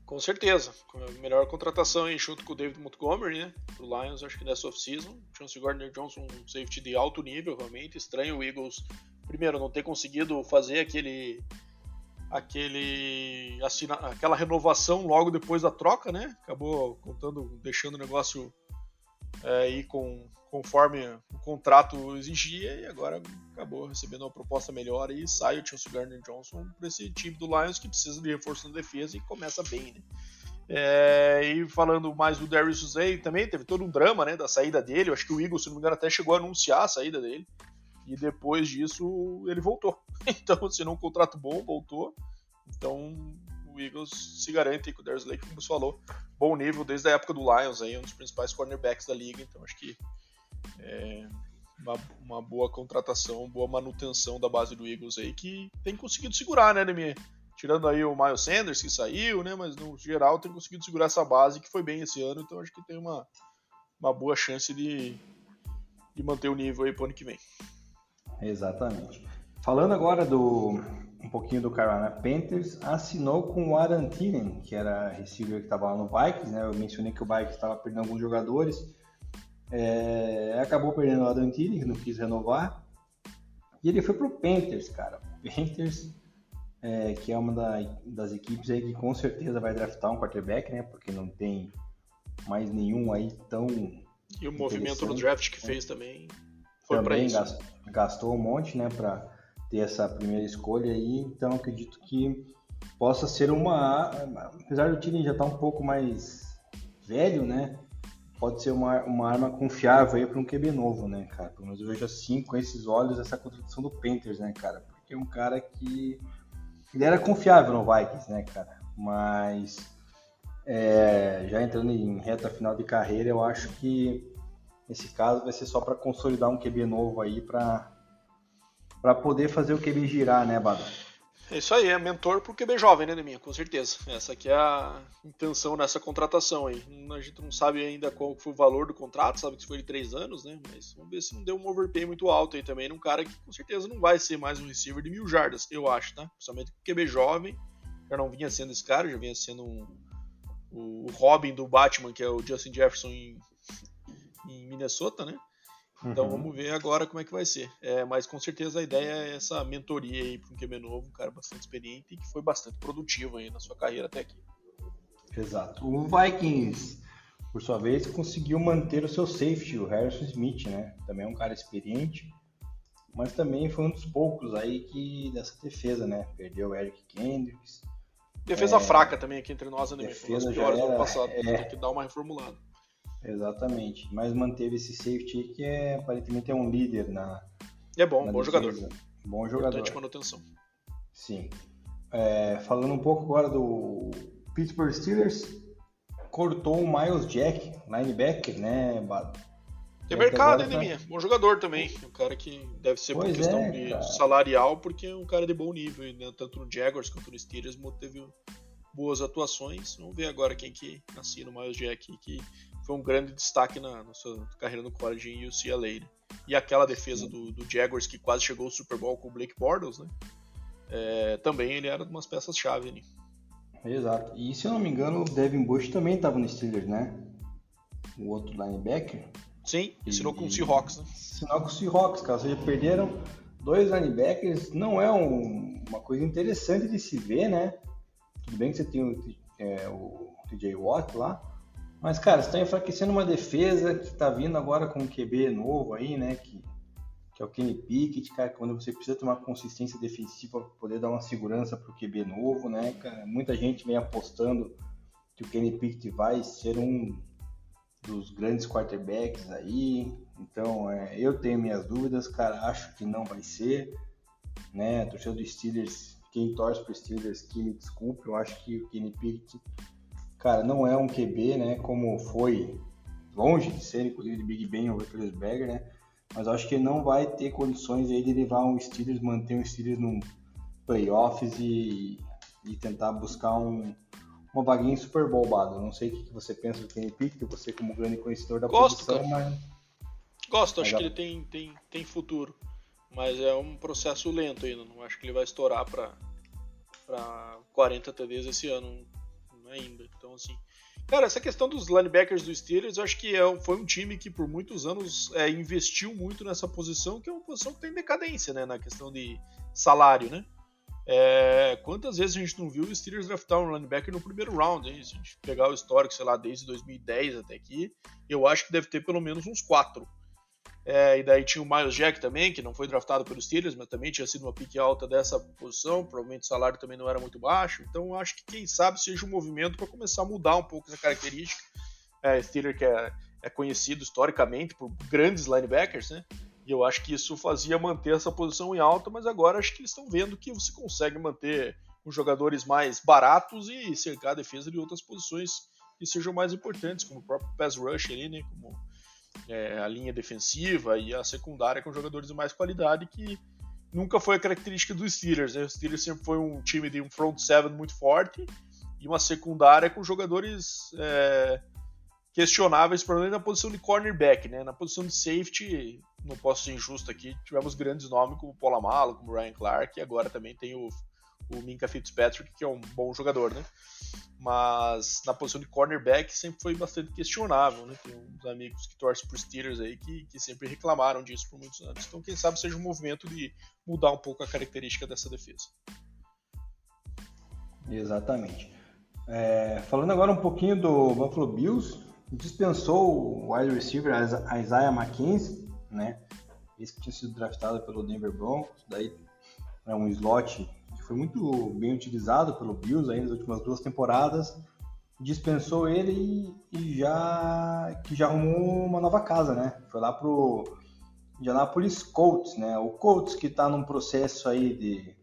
Com certeza. Melhor contratação aí junto com o David Montgomery, né? Pro Lions, acho que nessa off-season. Chance Gardner Johnson, um safety de alto nível, realmente. Estranho o Eagles, primeiro, não ter conseguido fazer aquele. aquele assina, aquela renovação logo depois da troca, né? Acabou contando, deixando o negócio é, aí com conforme o contrato exigia e agora acabou recebendo uma proposta melhor e sai o Chelsea Gardner Johnson para esse time do Lions que precisa de reforço na defesa e começa bem, né? É, e falando mais do Darius Zay também teve todo um drama né, da saída dele. Eu acho que o Eagles, se não me engano, até chegou a anunciar a saída dele. E depois disso ele voltou. Então, se não um contrato bom, voltou. Então o Eagles se garante com o Darius Lake, como você falou, bom nível desde a época do Lions, aí, um dos principais cornerbacks da liga. Então acho que é uma, uma, boa contratação, boa manutenção da base do Eagles aí, que tem conseguido segurar, né, Demi? Tirando aí o Miles Sanders, que saiu, né? Mas no geral tem conseguido segurar essa base, que foi bem esse ano, então acho que tem uma, uma boa chance de, de manter o nível aí pro ano que vem. Exatamente. Falando agora do um pouquinho do Carolina Panthers, assinou com o Adam Thielen, que era receiver que estava lá no Vikings, né? Eu mencionei que o Vikings estava perdendo alguns jogadores. É, acabou perdendo o Adam Thielen, que não quis renovar. E ele foi pro Panthers, cara. Panthers, é, que é uma da, das equipes aí que com certeza vai draftar um quarterback, né? Porque não tem mais nenhum aí tão. E o movimento no draft que fez também foi para isso. Gastou, um monte, né, para ter essa primeira escolha aí, então acredito que possa ser uma. Apesar do time já estar tá um pouco mais velho, né? Pode ser uma, uma arma confiável aí para um QB novo, né, cara? Pelo menos eu vejo assim, com esses olhos, essa contratação do Panthers, né, cara? Porque é um cara que. Ele era confiável no Vikings, né, cara? Mas. É, já entrando em reta final de carreira, eu acho que nesse caso vai ser só para consolidar um QB novo aí para para poder fazer o QB girar, né, Bada? É isso aí, é mentor pro QB jovem, né, Neminha? Com certeza. Essa aqui é a intenção nessa contratação aí. A gente não sabe ainda qual foi o valor do contrato, sabe que foi de três anos, né? Mas vamos ver se não deu um overpay muito alto aí também num cara que com certeza não vai ser mais um receiver de mil jardas, eu acho, tá? Principalmente o QB jovem, já não vinha sendo esse cara, já vinha sendo um, o Robin do Batman, que é o Justin Jefferson em, em Minnesota, né? Então uhum. vamos ver agora como é que vai ser. É, mas com certeza a ideia é essa mentoria aí para um QB novo, um cara bastante experiente e que foi bastante produtivo aí na sua carreira até aqui. Exato. O Vikings, por sua vez, conseguiu manter o seu safety, o Harrison Smith, né? Também é um cara experiente, mas também foi um dos poucos aí que dessa defesa, né? Perdeu o Eric Kendricks. Defesa é... fraca também aqui entre nós, né? Defesa foi piores era... do ano passado, é... tem que dar uma reformulada. Exatamente. Mas manteve esse safety que é, aparentemente é um líder na. É bom, na bom defesa. jogador. Bom jogador. Importante manutenção. Sim. É, falando um pouco agora do Pittsburgh Steelers, cortou o Miles Jack, linebacker, né, Tem mercado, hein, Neminha? Bom jogador também. Um cara que deve ser pois por questão é, de salarial, porque é um cara de bom nível, né? tanto no Jaguars quanto no Steelers, teve boas atuações. Vamos ver agora quem que assina o Miles Jack, que foi um grande destaque na, na sua carreira no college em UCLA. Né? E aquela defesa do, do, Jaguars que quase chegou ao Super Bowl com o Blake Bortles, né? É, também ele era umas peças-chave ali. Exato. E se eu não me engano, o Devin Bush também estava no Steelers, né? O outro linebacker. Sim, ensinou com o Seahawks, né? Ensinou com o Seahawks, cara. Ou seja, perderam dois linebackers. Não é um, uma coisa interessante de se ver, né? Tudo bem que você tem o, é, o TJ Watt lá, mas, cara, você está enfraquecendo uma defesa que está vindo agora com um QB novo aí, né? Que, que é o Kenny Pickett, cara, quando você precisa ter uma consistência defensiva para poder dar uma segurança para o QB novo, né, cara? Muita gente vem apostando que o Kenny Pickett vai ser um dos grandes quarterbacks aí. Então, é, eu tenho minhas dúvidas, cara, acho que não vai ser, né? A torcida do Steelers, quem torce para Steelers, que me desculpe, eu acho que o Kenny Pickett cara, não é um QB, né? Como foi longe de ser, inclusive de Big Ben ou Roethlisberger, né? Mas acho que não vai ter condições aí de levar um Steelers, manter um Steelers num playoffs e, e tentar buscar um, uma vaguinha super bolbada. Não sei o que você pensa do Kenny Pickett, você como grande conhecedor da Gosto, posição, cara. mas... Gosto, acho que ele tem, tem, tem futuro. Mas é um processo lento ainda. Não acho que ele vai estourar para 40 TDs esse ano ainda. Então, assim. Cara, essa questão dos linebackers do Steelers, eu acho que é, foi um time que por muitos anos é, investiu muito nessa posição, que é uma posição que tem decadência, né? Na questão de salário, né? É, quantas vezes a gente não viu o Steelers draftar um linebacker no primeiro round, hein? Se a gente pegar o histórico, sei lá, desde 2010 até aqui, eu acho que deve ter pelo menos uns quatro. É, e daí tinha o Miles Jack também, que não foi draftado pelos Steelers, mas também tinha sido uma pique alta dessa posição. Provavelmente o salário também não era muito baixo. Então acho que quem sabe seja um movimento para começar a mudar um pouco essa característica. É, Steelers que é, é, conhecido historicamente por grandes linebackers, né? E eu acho que isso fazia manter essa posição em alta, mas agora acho que eles estão vendo que você consegue manter os jogadores mais baratos e cercar a defesa de outras posições que sejam mais importantes, como o próprio pass rush ali, né? Como é, a linha defensiva e a secundária com jogadores de mais qualidade que nunca foi a característica dos Steelers. Né? O Steelers sempre foi um time de um front seven muito forte e uma secundária com jogadores é, questionáveis, provavelmente na posição de cornerback, né? Na posição de safety, não posso ser injusto aqui, tivemos grandes nomes como Paul Amalo, como Ryan Clark, e agora também tem o o Minka Fitzpatrick, que é um bom jogador, né? Mas na posição de cornerback sempre foi bastante questionável, né? Tem uns amigos que torcem por Steelers aí que, que sempre reclamaram disso por muitos anos. Então, quem sabe seja um movimento de mudar um pouco a característica dessa defesa. Exatamente. É, falando agora um pouquinho do Buffalo Bills, dispensou o wide receiver Isaiah McKenzie, né? Esse que tinha sido draftado pelo Denver Broncos, daí é um slot foi muito bem utilizado pelo Bills aí nas últimas duas temporadas. Dispensou ele e, e já que já arrumou uma nova casa, né? Foi lá pro Indianapolis Colts, né? O Colts que está num processo aí de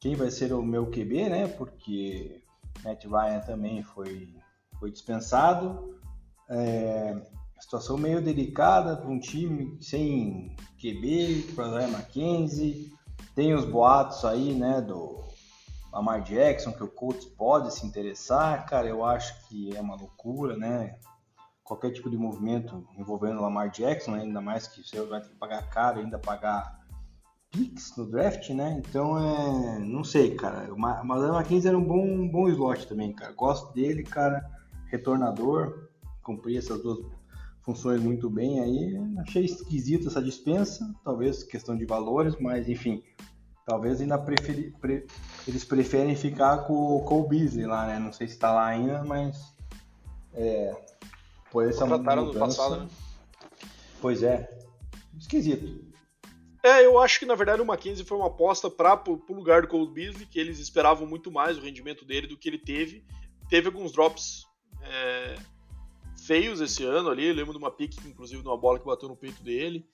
quem vai ser o meu QB, né? Porque Matt Ryan também foi, foi dispensado. É, situação meio delicada para um time sem QB, para Ryan McKenzie. Tem os boatos aí, né, do Lamar Jackson, que o Colts pode se interessar. Cara, eu acho que é uma loucura, né? Qualquer tipo de movimento envolvendo Lamar Jackson, né? ainda mais que você vai ter que pagar caro, ainda pagar picks no draft, né? Então, é, não sei, cara. O Madame era um bom, um bom slot também, cara. Gosto dele, cara. Retornador. Cumpri essas duas funções muito bem aí. Achei esquisita essa dispensa. Talvez questão de valores, mas enfim. Talvez ainda preferi, pre, eles preferem ficar com o Cole Beasley lá, né? Não sei se tá lá ainda, mas. É, por essa Contrataram no passado, né? Pois é. Esquisito. É, eu acho que na verdade o Mackenzie foi uma aposta para o lugar do Cole Beasley, que eles esperavam muito mais o rendimento dele do que ele teve. Teve alguns drops é, feios esse ano ali, eu lembro de uma pique, inclusive, de uma bola que bateu no peito dele.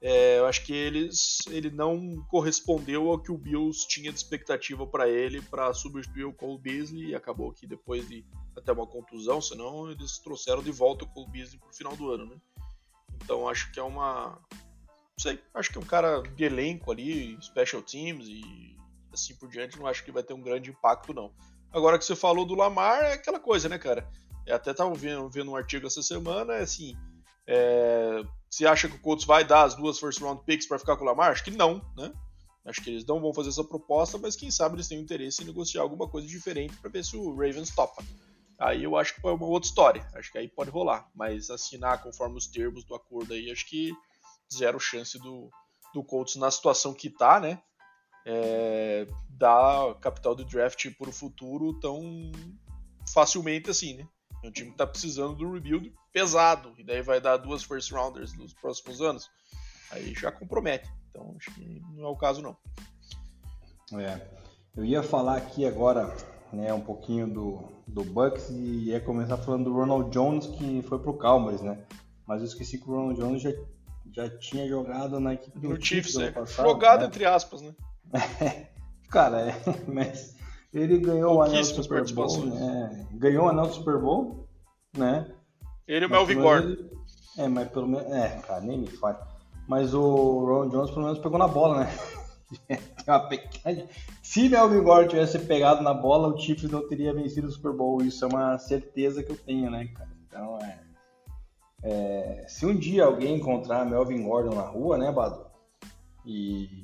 É, eu acho que eles, ele não correspondeu ao que o Bills tinha de expectativa para ele para substituir o Cole Beasley e acabou que depois de até uma contusão, senão eles trouxeram de volta o Cole Beasley para o final do ano, né? Então acho que é uma, sei, acho que é um cara de elenco ali, special teams e assim por diante, não acho que vai ter um grande impacto, não. Agora que você falou do Lamar, é aquela coisa, né, cara? Eu até tava vendo, vendo um artigo essa semana, é assim, é, você acha que o Colts vai dar as duas first round picks para ficar com o Lamar? Acho que não, né? Acho que eles não vão fazer essa proposta, mas quem sabe eles têm interesse em negociar alguma coisa diferente para ver se o Ravens topa. Aí eu acho que é uma outra história. Acho que aí pode rolar. Mas assinar conforme os termos do acordo aí, acho que zero chance do, do Colts na situação que tá, né? É, dar capital de draft para o futuro tão facilmente assim, né? É um time que tá precisando do rebuild pesado, e daí vai dar duas first rounders nos próximos anos. Aí já compromete. Então acho que não é o caso não. É. Eu ia falar aqui agora, né, um pouquinho do, do Bucks e ia começar falando do Ronald Jones que foi pro Cowboys, né? Mas eu esqueci que o Ronald Jones já já tinha jogado na equipe do no Chiefs, é. Passado, jogado né? entre aspas, né? Cara, é, mas ele ganhou o anel do Super Bowl, né? Ganhou o anel do Super Bowl, né? Ele e o Melvin Gordon. É, mas pelo menos. É, cara, nem me fale. Mas o Ron Jones pelo menos pegou na bola, né? uma pequena... Se Melvin Gordon tivesse pegado na bola, o Chiefs não teria vencido o Super Bowl. Isso é uma certeza que eu tenho, né, cara? Então é. É, se um dia alguém encontrar Melvin Gordon na rua, né, Bado? E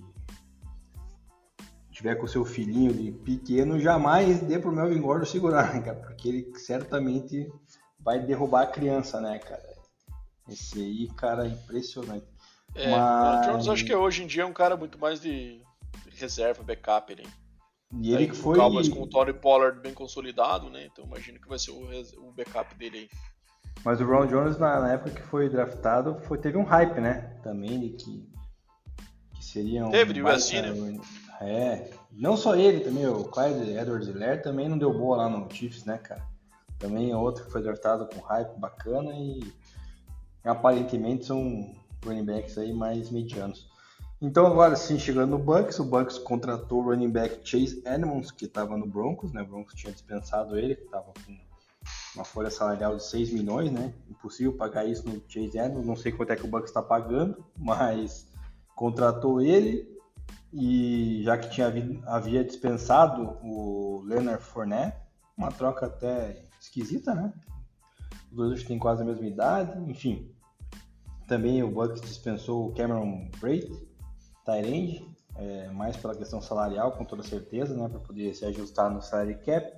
tiver com seu filhinho de pequeno, jamais dê pro Melvin Gordon segurar, né, cara? Porque ele certamente vai derrubar a criança, né, cara? Esse aí, cara, é impressionante. É, Mas... o Jones acho que hoje em dia é um cara muito mais de reserva, backup, ele. E ele que foi. Mas com o Tony Pollard bem consolidado, né? Então imagino que vai ser o, backup dele aí. Mas o Ron Jones, na, na, época que foi draftado, foi, teve um hype, né? Também de que, que seria um. Teve, de USC, né? É. Não só ele, também, o Clyde Edwards Hiller também não deu boa lá no Chiefs, né, cara? Também é outro que foi draftado com hype bacana e aparentemente são running backs aí mais medianos. Então agora sim, chegando no Bucks, o Bucks contratou o running back Chase Edmonds, que estava no Broncos, né? O Broncos tinha dispensado ele, que estava com uma folha salarial de 6 milhões, né? Impossível pagar isso no Chase Edmonds, não sei quanto é que o Bucks está pagando, mas contratou ele e já que tinha havia dispensado o Leonard Fournette, uma troca até esquisita, né? Os dois têm quase a mesma idade, enfim. Também o Bucks dispensou o Cameron Braid, Tyrande, é, mais pela questão salarial, com toda certeza, né? Para poder se ajustar no salary cap.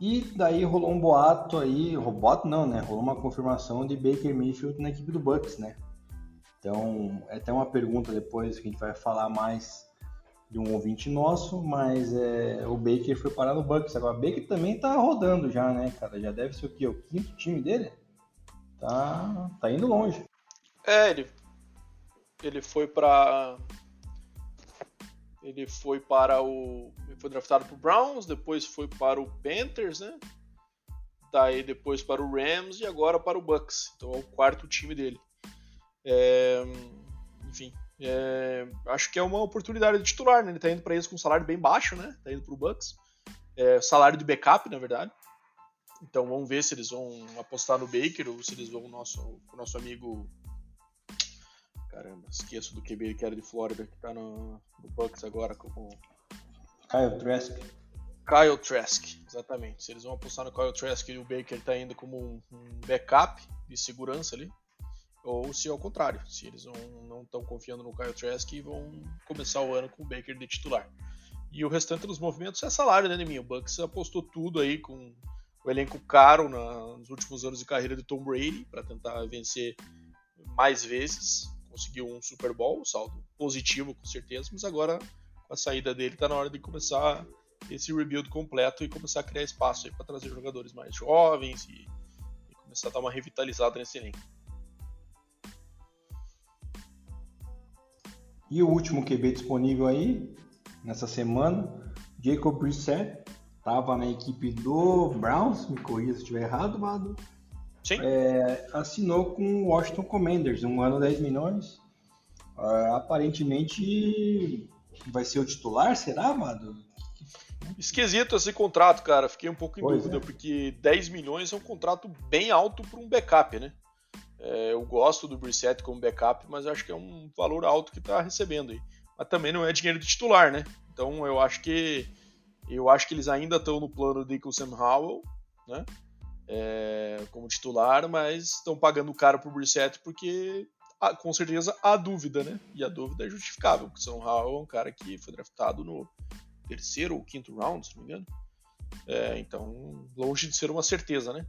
E daí rolou um boato aí, boato não, né? Rolou uma confirmação de Baker Mayfield na equipe do Bucks, né? Então, é até uma pergunta depois que a gente vai falar mais de um ouvinte nosso, mas é, o Baker foi parar no Bucks. Agora, o Baker também tá rodando já, né, cara? Já deve ser o quê? O quinto time dele? tá, tá indo longe. É, ele, ele foi para ele foi para o ele foi draftado para Browns, depois foi para o Panthers, né? Daí depois para o Rams e agora para o Bucks. Então é o quarto time dele. É, enfim, é, acho que é uma oportunidade de titular, né? Ele tá indo para eles com um salário bem baixo, né? Tá indo pro Bucks. É, salário de backup, na verdade. Então vamos ver se eles vão apostar no Baker ou se eles vão o nosso, o nosso amigo. Caramba, esqueço do QB que era de Flórida, que tá no, no Bucks agora como. Kyle Trask. Kyle Trask, exatamente. Se eles vão apostar no Kyle Trask e o Baker tá indo como um, um backup de segurança ali ou se ao contrário, se eles não estão confiando no Kyle Trask e vão começar o ano com o Baker de titular. E o restante dos movimentos é salário, né, Neminho? O Bucks apostou tudo aí com o elenco caro na, nos últimos anos de carreira de Tom Brady para tentar vencer mais vezes. Conseguiu um Super Bowl, saldo positivo com certeza, mas agora com a saída dele está na hora de começar esse rebuild completo e começar a criar espaço para trazer jogadores mais jovens e, e começar a dar uma revitalizada nesse elenco. E o último QB disponível aí, nessa semana, Jacob Brissett, estava na equipe do Browns, me corrija se estiver errado, Vado. Sim. É, assinou com o Washington Commanders, um ano 10 milhões. Uh, aparentemente vai ser o titular, será, Vado? Esquisito esse contrato, cara. Fiquei um pouco em pois dúvida, é. porque 10 milhões é um contrato bem alto para um backup, né? É, eu gosto do Brissett como backup, mas acho que é um valor alto que está recebendo aí. Mas também não é dinheiro de titular, né? Então eu acho que eu acho que eles ainda estão no plano de com o Sam Howell, né? É, como titular, mas estão pagando caro pro Brissett porque ah, com certeza há dúvida, né? E a dúvida é justificável, porque o Sam Howell é um cara que foi draftado no terceiro ou quinto round, se não me engano. É, então, longe de ser uma certeza, né?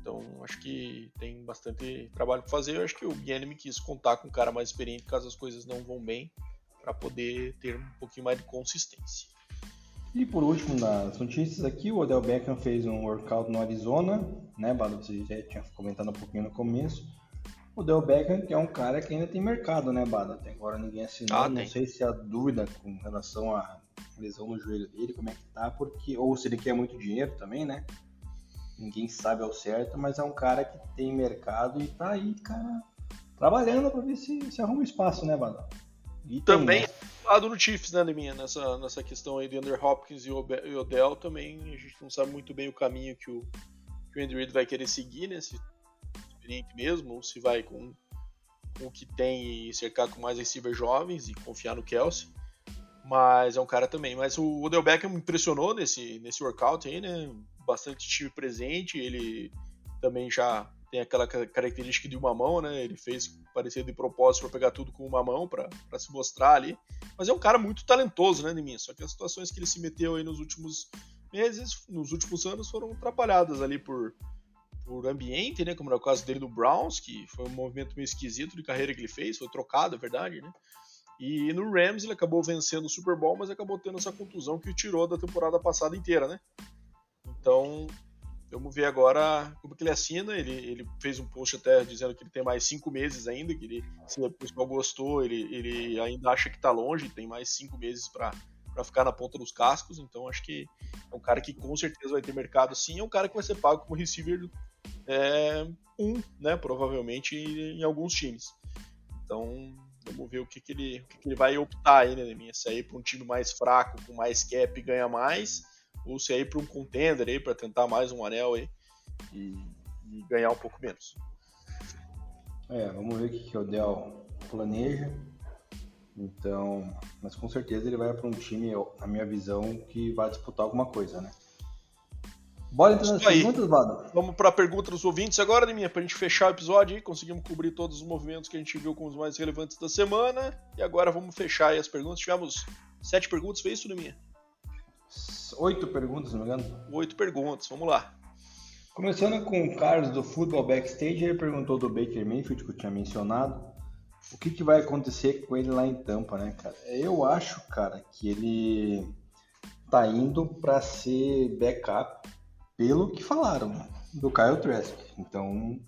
Então acho que tem bastante trabalho para fazer. Eu acho que o Guilherme quis contar com um cara mais experiente caso as coisas não vão bem, para poder ter um pouquinho mais de consistência. E por último, nas notícias aqui, o Odell Beckham fez um workout no Arizona, né, Bado? Você já tinha comentado um pouquinho no começo. O Odell Beckham, que é um cara que ainda tem mercado, né, Bado? Até agora ninguém assinou. Ah, não sei se há dúvida com relação à lesão no joelho dele, como é que tá, porque. Ou se ele quer muito dinheiro também, né? Ninguém sabe ao certo, mas é um cara que tem mercado e tá aí, cara, trabalhando para ver se, se arruma espaço, né, Badal? E também né? lado no Chiefs, né, minha nessa, nessa questão aí de Andrew Hopkins e Odell também, a gente não sabe muito bem o caminho que o, que o Andy Reid vai querer seguir, né, se experiente mesmo, ou se vai com, com o que tem e cercar com mais receivers jovens e confiar no Kelsey. Mas é um cara também. Mas o Odell Beckham me impressionou nesse, nesse workout aí, né? Bastante time presente. Ele também já tem aquela característica de uma mão, né? Ele fez parecer de propósito para pegar tudo com uma mão para se mostrar ali. Mas é um cara muito talentoso, né, mim Só que as situações que ele se meteu aí nos últimos meses, nos últimos anos, foram atrapalhadas ali por, por ambiente, né? Como era o caso dele no Browns, que foi um movimento meio esquisito de carreira que ele fez, foi trocado, é verdade, né? E no Rams ele acabou vencendo o Super Bowl, mas acabou tendo essa contusão que o tirou da temporada passada inteira, né? Então, vamos ver agora como que ele assina. Ele, ele fez um post até dizendo que ele tem mais cinco meses ainda, que ele, se o pessoal gostou, ele, ele ainda acha que tá longe, tem mais cinco meses para para ficar na ponta dos cascos, então acho que é um cara que com certeza vai ter mercado sim, é um cara que vai ser pago como receiver é, um, né, provavelmente em alguns times. Então Vamos ver o que, que, ele, o que, que ele vai optar aí, né, minha? Se é para um time mais fraco, com mais cap ganha mais, ou se é ir para um contender aí para tentar mais um anel aí e, e, ganhar um pouco menos. É, vamos ver o que, que o Del planeja. Então, mas com certeza ele vai para um time, na minha visão, que vai disputar alguma coisa, né? Bora entrar nas perguntas, Vado? Vamos para a pergunta dos ouvintes agora, Liminha, para a gente fechar o episódio aí. Conseguimos cobrir todos os movimentos que a gente viu como os mais relevantes da semana. E agora vamos fechar as perguntas. Tivemos sete perguntas, foi isso, Liminha? Oito perguntas, não me engano. Oito perguntas, vamos lá. Começando com o Carlos do Futebol Backstage, ele perguntou do Baker Mayfield, que eu tinha mencionado. O que, que vai acontecer com ele lá em Tampa, né, cara? Eu acho, cara, que ele tá indo para ser backup pelo que falaram do Kyle Trask. Então,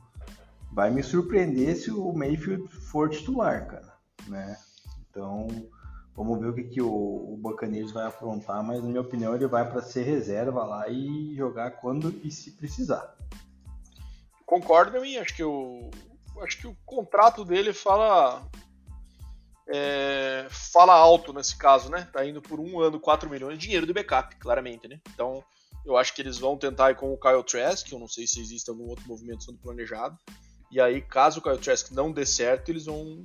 vai me surpreender se o Mayfield for titular, cara, né? Então, vamos ver o que, que o, o vai aprontar, mas na minha opinião ele vai para ser reserva lá e jogar quando e se precisar. Concordo, mim, acho que o acho que o contrato dele fala é, fala alto nesse caso, né? Tá indo por um ano, 4 milhões, dinheiro do backup, claramente, né? Então, eu acho que eles vão tentar ir com o Kyle Trask, eu não sei se existe algum outro movimento sendo planejado. E aí, caso o Kyle Trask não dê certo, eles vão.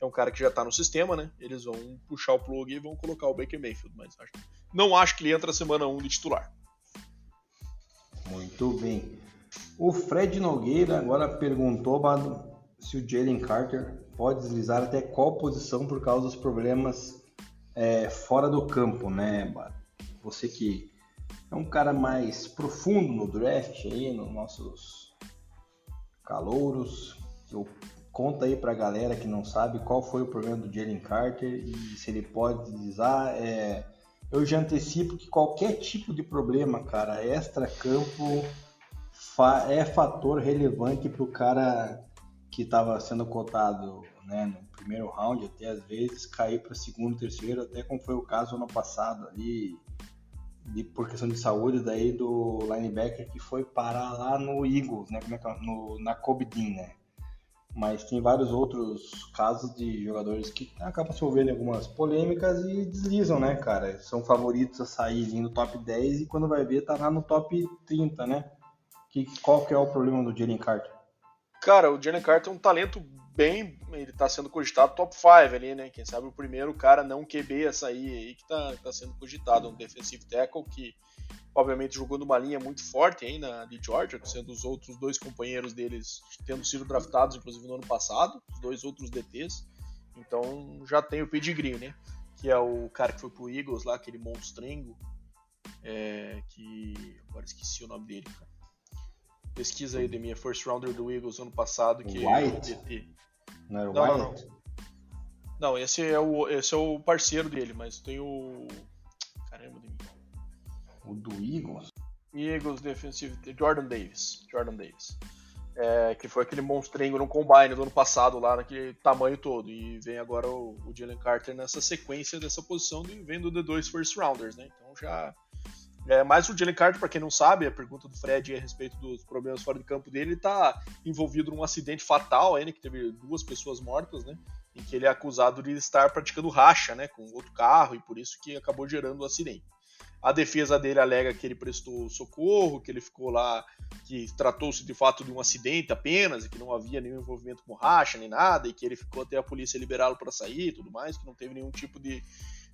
É um cara que já tá no sistema, né? Eles vão puxar o plug e vão colocar o Baker Mayfield. Mas acho, não acho que ele entra semana 1 de titular. Muito bem. O Fred Nogueira agora perguntou se o Jalen Carter pode deslizar até qual posição por causa dos problemas é, fora do campo, né, Você que é um cara mais profundo no draft aí, nos nossos calouros. Eu conta aí pra galera que não sabe qual foi o problema do Jalen Carter e se ele pode deslizar. É, eu já antecipo que qualquer tipo de problema, cara, extra-campo fa é fator relevante para o cara que estava sendo cotado né, no primeiro round, até às vezes cair para segundo, terceiro, até como foi o caso ano passado ali, de, por questão de saúde daí do linebacker que foi parar lá no Eagles, né? Como é que é? No, na Kobe Dean, né? Mas tem vários outros casos de jogadores que acabam se envolvendo em algumas polêmicas e deslizam, né, cara? São favoritos a sair no top 10 e quando vai ver tá lá no top 30, né? Que, qual que é o problema do Jalen Carter? Cara, o Jalen Carter é um talento bem. Ele tá sendo cogitado top 5 ali, né? Quem sabe o primeiro cara não QB a sair aí que tá, tá sendo cogitado. Um defensive tackle que, obviamente, jogou numa linha muito forte aí na, de Georgia, sendo os outros dois companheiros deles tendo sido draftados, inclusive no ano passado, os dois outros DTs. Então já tem o pedigree, né? Que é o cara que foi pro Eagles lá, aquele monstrengo. É, que. Agora esqueci o nome dele, cara. Pesquisa aí de minha first rounder do Eagles ano passado, que White? é o DT. Não era o não, White? Não, não. esse é, o, esse é o parceiro dele, mas tem o. O do Eagles? Eagles Defensive. Jordan Davis. Jordan Davis. É, que foi aquele monstrengo no combine do ano passado lá, naquele tamanho todo. E vem agora o, o Jalen Carter nessa sequência dessa posição de vendo de dois first rounders, né? Então já. É, mas o Jalen Carter, para quem não sabe, a pergunta do Fred a respeito dos problemas fora de campo dele, ele tá envolvido num acidente fatal aí, né, que teve duas pessoas mortas, né? Em que ele é acusado de estar praticando racha, né, com outro carro e por isso que acabou gerando o acidente. A defesa dele alega que ele prestou socorro, que ele ficou lá, que tratou-se de fato de um acidente apenas, e que não havia nenhum envolvimento com racha nem nada, e que ele ficou até a polícia liberá-lo para sair e tudo mais, que não teve nenhum tipo de,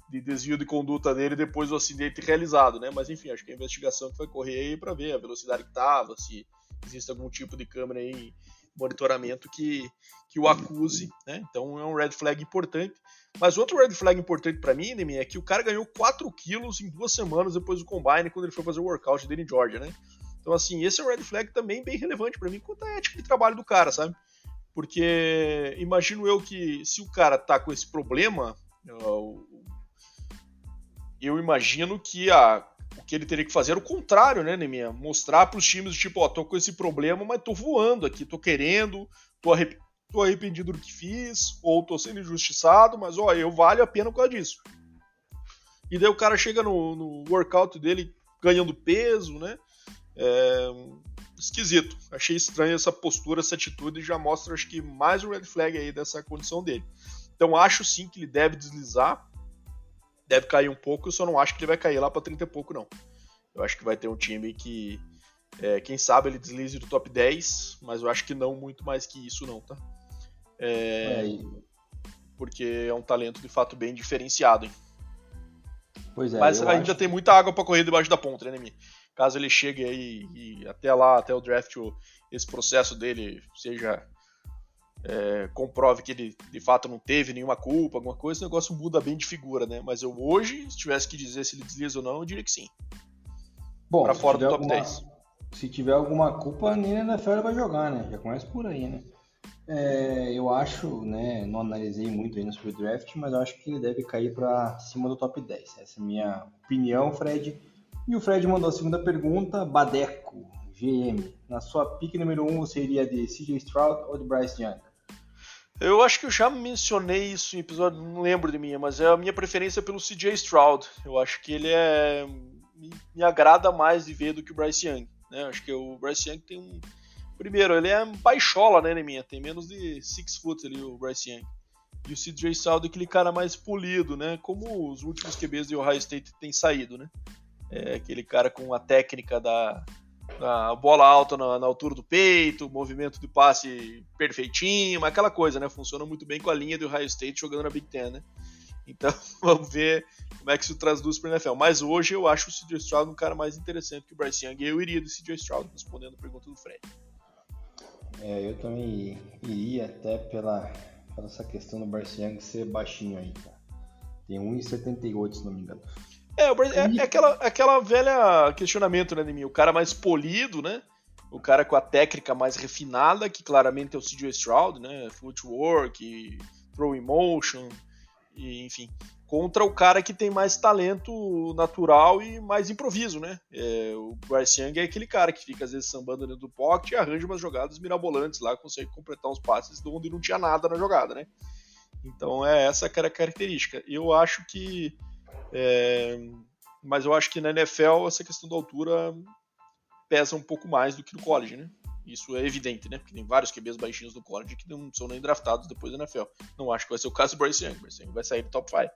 de desvio de conduta dele depois do acidente realizado, né? Mas enfim, acho que a investigação que vai correr aí para ver a velocidade que estava, se existe algum tipo de câmera aí, monitoramento que, que o acuse, né? Então é um red flag importante. Mas outro red flag importante para mim, Nemi, é que o cara ganhou 4 quilos em duas semanas depois do combine, quando ele foi fazer o workout dele em Georgia, né? Então, assim, esse é um red flag também bem relevante para mim quanto à ética de trabalho do cara, sabe? Porque imagino eu que se o cara tá com esse problema, eu imagino que a, o que ele teria que fazer era o contrário, né, Neminha? Mostrar para os times, tipo, ó, tô com esse problema, mas tô voando aqui, tô querendo, tô, arrep tô arrependido do que fiz, ou tô sendo injustiçado, mas ó, eu valho a pena por causa disso. E daí o cara chega no, no workout dele ganhando peso, né? É, esquisito. Achei estranho essa postura, essa atitude e já mostra, acho que, mais um red flag aí dessa condição dele. Então acho sim que ele deve deslizar, deve cair um pouco, eu só não acho que ele vai cair lá para 30 e pouco, não. Eu acho que vai ter um time que, é, quem sabe, ele deslize do top 10, mas eu acho que não muito mais que isso, não, tá? É, é. Porque é um talento de fato bem diferenciado, hein? Pois é, mas ainda acho... tem muita água para correr debaixo da ponta, né, Nemi? Caso ele chegue aí e até lá, até o draft, esse processo dele seja é, comprove que ele de fato não teve nenhuma culpa, alguma coisa, o negócio muda bem de figura, né? Mas eu hoje, se tivesse que dizer se ele desliza ou não, eu diria que sim. Bom, pra fora do top alguma, 10. Se tiver alguma culpa, nem na NFL vai jogar, né? Já começa por aí, né? É, eu acho, né? Não analisei muito ainda sobre o draft, mas eu acho que ele deve cair para cima do top 10. Essa é a minha opinião, Fred. E o Fred mandou a segunda pergunta, Badeco. GM. Na sua pick número 1, um, você iria de CJ Stroud ou de Bryce Young? Eu acho que eu já mencionei isso em episódio, não lembro de minha, mas é a minha preferência pelo CJ Stroud. Eu acho que ele é me, agrada mais de ver do que o Bryce Young. Né? Acho que o Bryce Young tem um primeiro, ele é baixola, né, minha, tem menos de 6 foot ali o Bryce Young. E o CJ Stroud é aquele cara mais polido, né? Como os últimos QBs de Ohio State têm saído, né? É aquele cara com a técnica da a bola alta na, na, altura do peito, movimento de passe perfeitinho, mas aquela coisa, né? Funciona muito bem com a linha do Ohio State jogando na Big Ten, né? Então vamos ver como é que isso traduz para o NFL. Mas hoje eu acho o CJ Stroud um cara mais interessante que o Bryce Young. Eu iria do CJ Stroud, respondendo a pergunta do Fred. É, eu também iria até pela, pela essa questão do Bryce Young ser baixinho aí, cara. Tem 1,78 se não me engano. É, é, é, aquela, aquela velha questionamento, né, de mim? O cara mais polido, né? O cara com a técnica mais refinada, que claramente é o CJ Stroud, né? Footwork, throw motion, e, enfim. Contra o cara que tem mais talento natural e mais improviso, né? É, o Bryce Young é aquele cara que fica às vezes sambando dentro do pocket e arranja umas jogadas mirabolantes lá, consegue completar uns passes de onde não tinha nada na jogada, né? Então é essa que era a característica. Eu acho que é, mas eu acho que na NFL essa questão da altura pesa um pouco mais do que no college, né? Isso é evidente, né? Porque tem vários QBs baixinhos do college que não são nem draftados depois da NFL. Não acho que vai ser o caso do Bryce Young. Bryce Young vai sair do top 5.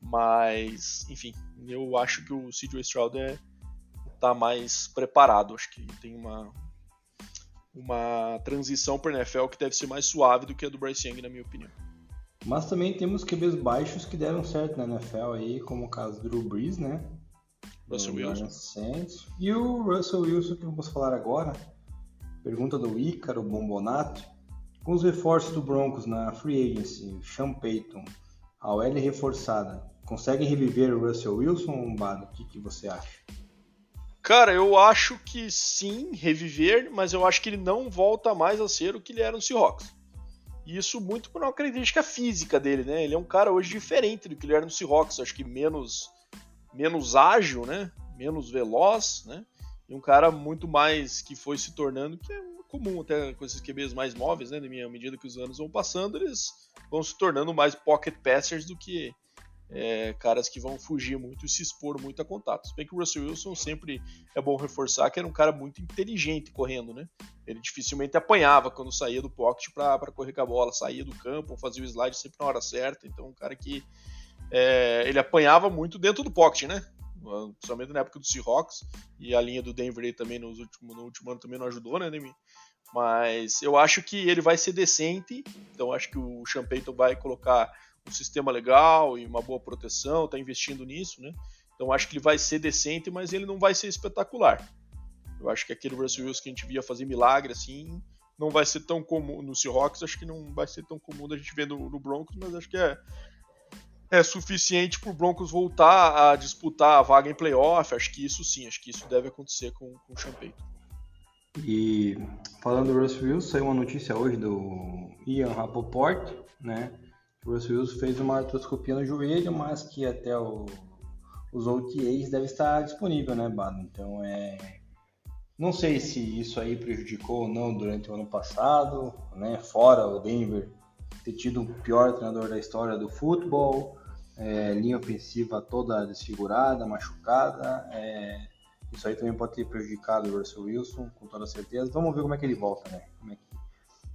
Mas, enfim, eu acho que o CJ Stroud é, tá mais preparado. Acho que tem uma, uma transição para NFL que deve ser mais suave do que a do Bryce Young, na minha opinião. Mas também temos QBs baixos que deram certo na NFL aí, como o caso do Drew Brees, né? Russell Wilson. Saints. E o Russell Wilson que vamos falar agora. Pergunta do Ícaro Bombonato. Com os reforços do Broncos na Free Agency, Sean Payton, a OL reforçada, consegue reviver o Russell Wilson, Bado? O que, que você acha? Cara, eu acho que sim, reviver, mas eu acho que ele não volta mais a ser o que ele era no Seahawks. Isso muito por uma característica física dele, né? Ele é um cara hoje diferente do que ele era no Seahawks, acho que menos menos ágil, né? Menos veloz, né? E um cara muito mais que foi se tornando, que é comum até com esses QBs mais móveis, né? À medida que os anos vão passando, eles vão se tornando mais pocket passers do que é, caras que vão fugir muito e se expor muito a contatos. Bem que o Russell Wilson sempre é bom reforçar que era um cara muito inteligente correndo, né? Ele dificilmente apanhava quando saía do pocket para correr com a bola, saía do campo, fazia o slide sempre na hora certa. Então, um cara que é, ele apanhava muito dentro do pocket, né? Principalmente na época do Seahawks e a linha do Denver também nos últimos, no último ano também não ajudou, né, Nemi? Mas eu acho que ele vai ser decente, então acho que o Champeyton vai colocar um sistema legal e uma boa proteção, está investindo nisso, né? Então acho que ele vai ser decente, mas ele não vai ser espetacular. Eu acho que aquele Russell Wilson que a gente via fazer milagre assim, não vai ser tão comum no Seahawks, acho que não vai ser tão comum da gente ver no, no Broncos, mas acho que é é suficiente para o Broncos voltar a disputar a vaga em playoff. Acho que isso sim, acho que isso deve acontecer com, com o Champagne. E falando do Russell Wilson, saiu uma notícia hoje do Ian Rapoport, né? O Russell Wilson fez uma artroscopia no joelho, mas que até o, os OTAs deve estar disponível, né, Bado? Então é. Não sei se isso aí prejudicou ou não durante o ano passado, né? Fora o Denver ter tido o pior treinador da história do futebol, é, linha ofensiva toda desfigurada, machucada. É, isso aí também pode ter prejudicado o Russell Wilson, com toda certeza. Vamos ver como é que ele volta, né?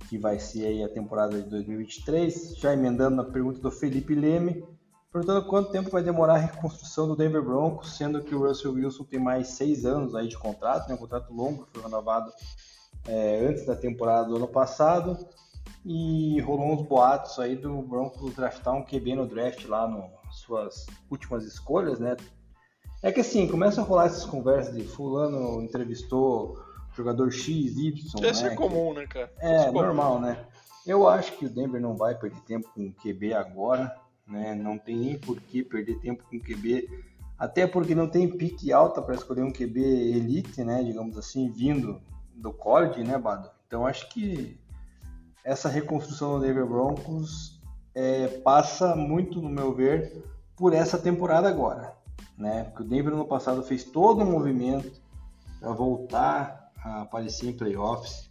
Que que vai ser aí a temporada de 2023. Já emendando na pergunta do Felipe Leme, perguntando quanto tempo vai demorar a reconstrução do Denver Broncos, sendo que o Russell Wilson tem mais seis anos aí de contrato, né, um contrato longo, foi renovado é, antes da temporada do ano passado, e rolou uns boatos aí do Broncos draftar um QB no draft lá nas suas últimas escolhas, né? É que assim, começa a rolar essas conversas de fulano entrevistou jogador X, Y. Isso né? é comum, né, cara? É, é normal, né? Eu acho que o Denver não vai perder tempo com o QB agora, né? Não tem nem por que perder tempo com o QB, até porque não tem pique alta para escolher um QB elite, né? Digamos assim, vindo do college, né, Bado? Então acho que essa reconstrução do Denver Broncos é, passa muito, no meu ver, por essa temporada agora, né? Porque o Denver no passado fez todo um movimento para voltar a aparecer em playoffs,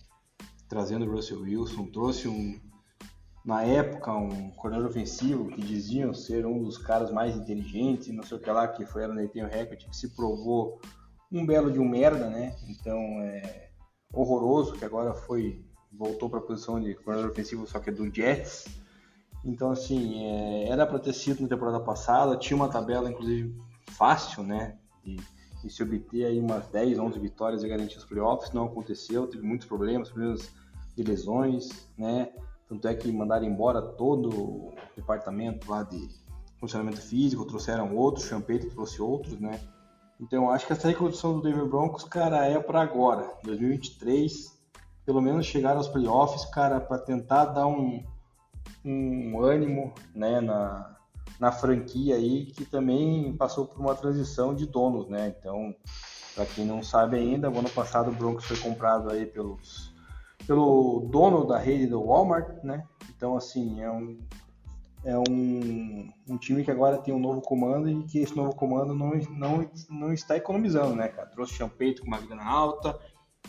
trazendo o Russell Wilson, trouxe um, na época, um coordenador ofensivo que diziam ser um dos caras mais inteligentes, não sei o que lá, que foi no Nathan Hackett, que se provou um belo de um merda, né? Então é horroroso, que agora foi voltou para a posição de coordenador ofensivo, só que é do Jets. Então, assim, é, era para ter sido na temporada passada, tinha uma tabela, inclusive, fácil, né? De, de se obter aí umas 10, 11 vitórias e garantir os playoffs, não aconteceu, teve muitos problemas, problemas de lesões, né? Tanto é que mandaram embora todo o departamento lá de funcionamento físico, trouxeram outros, Champeito trouxe outros, né? Então acho que essa reconstrução do Denver Broncos, cara, é para agora, 2023, pelo menos chegar aos playoffs, cara, para tentar dar um, um ânimo, né, na, na franquia aí, que também passou por uma transição de donos, né? Então, para quem não sabe ainda, o ano passado o Broncos foi comprado aí pelos pelo dono da rede do Walmart, né? Então, assim, é um, é um, um time que agora tem um novo comando e que esse novo comando não, não, não está economizando, né, cara? Trouxe Champeito com uma grana alta,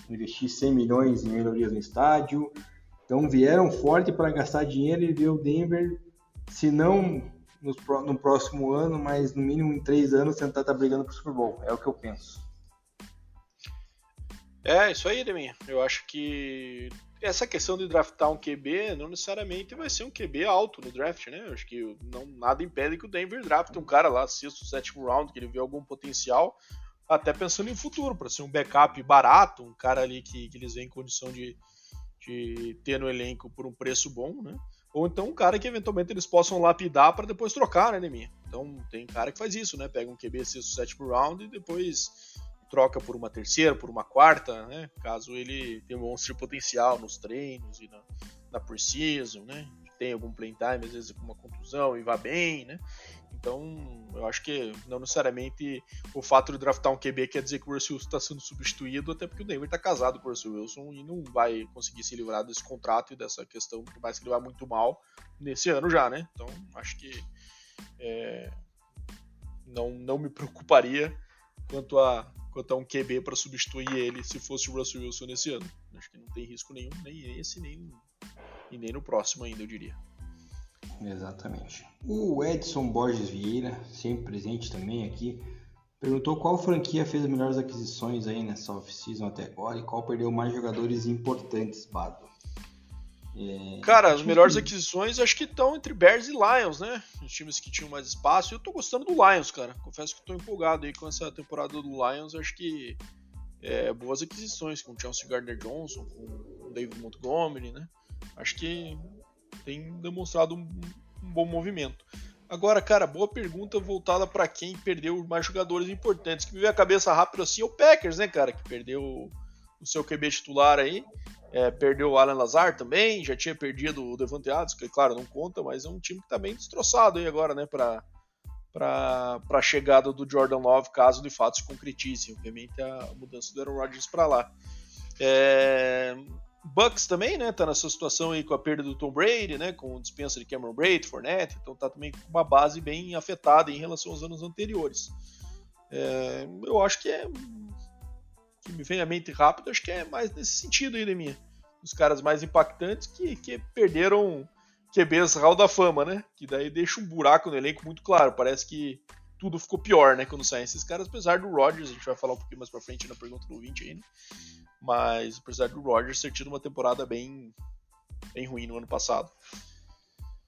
investir 100 milhões em melhorias no estádio. Então, vieram forte para gastar dinheiro e ver o Denver, se não no, no próximo ano, mas no mínimo em três anos, tentar estar tá brigando para o Super Bowl. É o que eu penso. É, isso aí, Deminha. Eu acho que essa questão de draftar um QB não necessariamente vai ser um QB alto no draft, né? Eu acho que não, nada impede que o Denver drafte um cara lá, sexto, sétimo round, que ele vê algum potencial, até pensando em futuro, para ser um backup barato, um cara ali que, que eles veem condição de, de ter no elenco por um preço bom, né? Ou então um cara que eventualmente eles possam lapidar para depois trocar, né, Deminha? Então tem cara que faz isso, né? Pega um QB sexto, sétimo round e depois troca por uma terceira, por uma quarta, né? Caso ele demonstre potencial nos treinos e na, na preseason, né? Tem algum playtime, às vezes com uma contusão e vá bem, né? Então, eu acho que não necessariamente o fato de draftar um QB quer dizer que o Russell Wilson está sendo substituído, até porque o Denver está casado com o Russell Wilson e não vai conseguir se livrar desse contrato e dessa questão, por mais que ele vá muito mal nesse ano já, né? Então, acho que é, não, não me preocuparia quanto a quanto a um QB para substituir ele se fosse o Russell Wilson nesse ano. Acho que não tem risco nenhum, nem esse, nem, e nem no próximo ainda, eu diria. Exatamente. O Edson Borges Vieira, sempre presente também aqui, perguntou qual franquia fez as melhores aquisições aí nessa off-season até agora e qual perdeu mais jogadores importantes, Bado. É, Cara, as melhores aquisições acho que estão entre Bears e Lions, né? Os times que tinham mais espaço. Eu tô gostando do Lions, cara. Confesso que tô empolgado aí com essa temporada do Lions. Acho que é, boas aquisições com o Chelsea Gardner Johnson, com o David Montgomery, né? Acho que tem demonstrado um, um bom movimento. Agora, cara, boa pergunta voltada para quem perdeu mais jogadores importantes. Que me veio a cabeça rápido assim é o Packers, né, cara? Que perdeu o seu QB titular aí. É, perdeu o Alan Lazar também, já tinha perdido o Devante Adams, que claro, não conta, mas é um time que está bem destroçado aí agora, né, para para a chegada do Jordan Love, caso de fato se concretize, obviamente a mudança do Aaron Rodgers para lá. É... Bucks também, né, tá nessa situação aí com a perda do Tom Brady, né, com dispensa de Cameron Brady, Fournette, então tá também com uma base bem afetada em relação aos anos anteriores. É... eu acho que é que me vem à mente rápido, acho que é mais nesse sentido aí, minha. Os caras mais impactantes que, que perderam QBs Hall da Fama, né? Que daí deixa um buraco no elenco muito claro. Parece que tudo ficou pior, né? Quando saem esses caras, apesar do Rodgers, a gente vai falar um pouquinho mais pra frente na pergunta do 20 ainda. Mas apesar do Rodgers ter tido uma temporada bem, bem ruim no ano passado.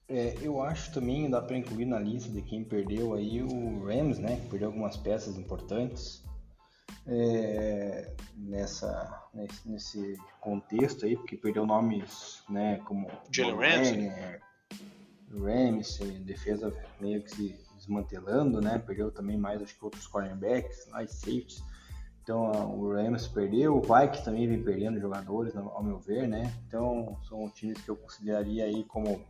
É, eu acho também, dá para incluir na lista de quem perdeu aí o Rams, né? Que perdeu algumas peças importantes é, nessa, nesse, nesse, contexto aí, porque perdeu nomes né, como Jalen Ramsey, Ramsey, defesa meio que se desmantelando, né? Perdeu também mais acho que outros cornerbacks, mais safeties. Então o Rams perdeu, o Vikings também vem perdendo jogadores, ao meu ver, né? Então são times que eu consideraria aí como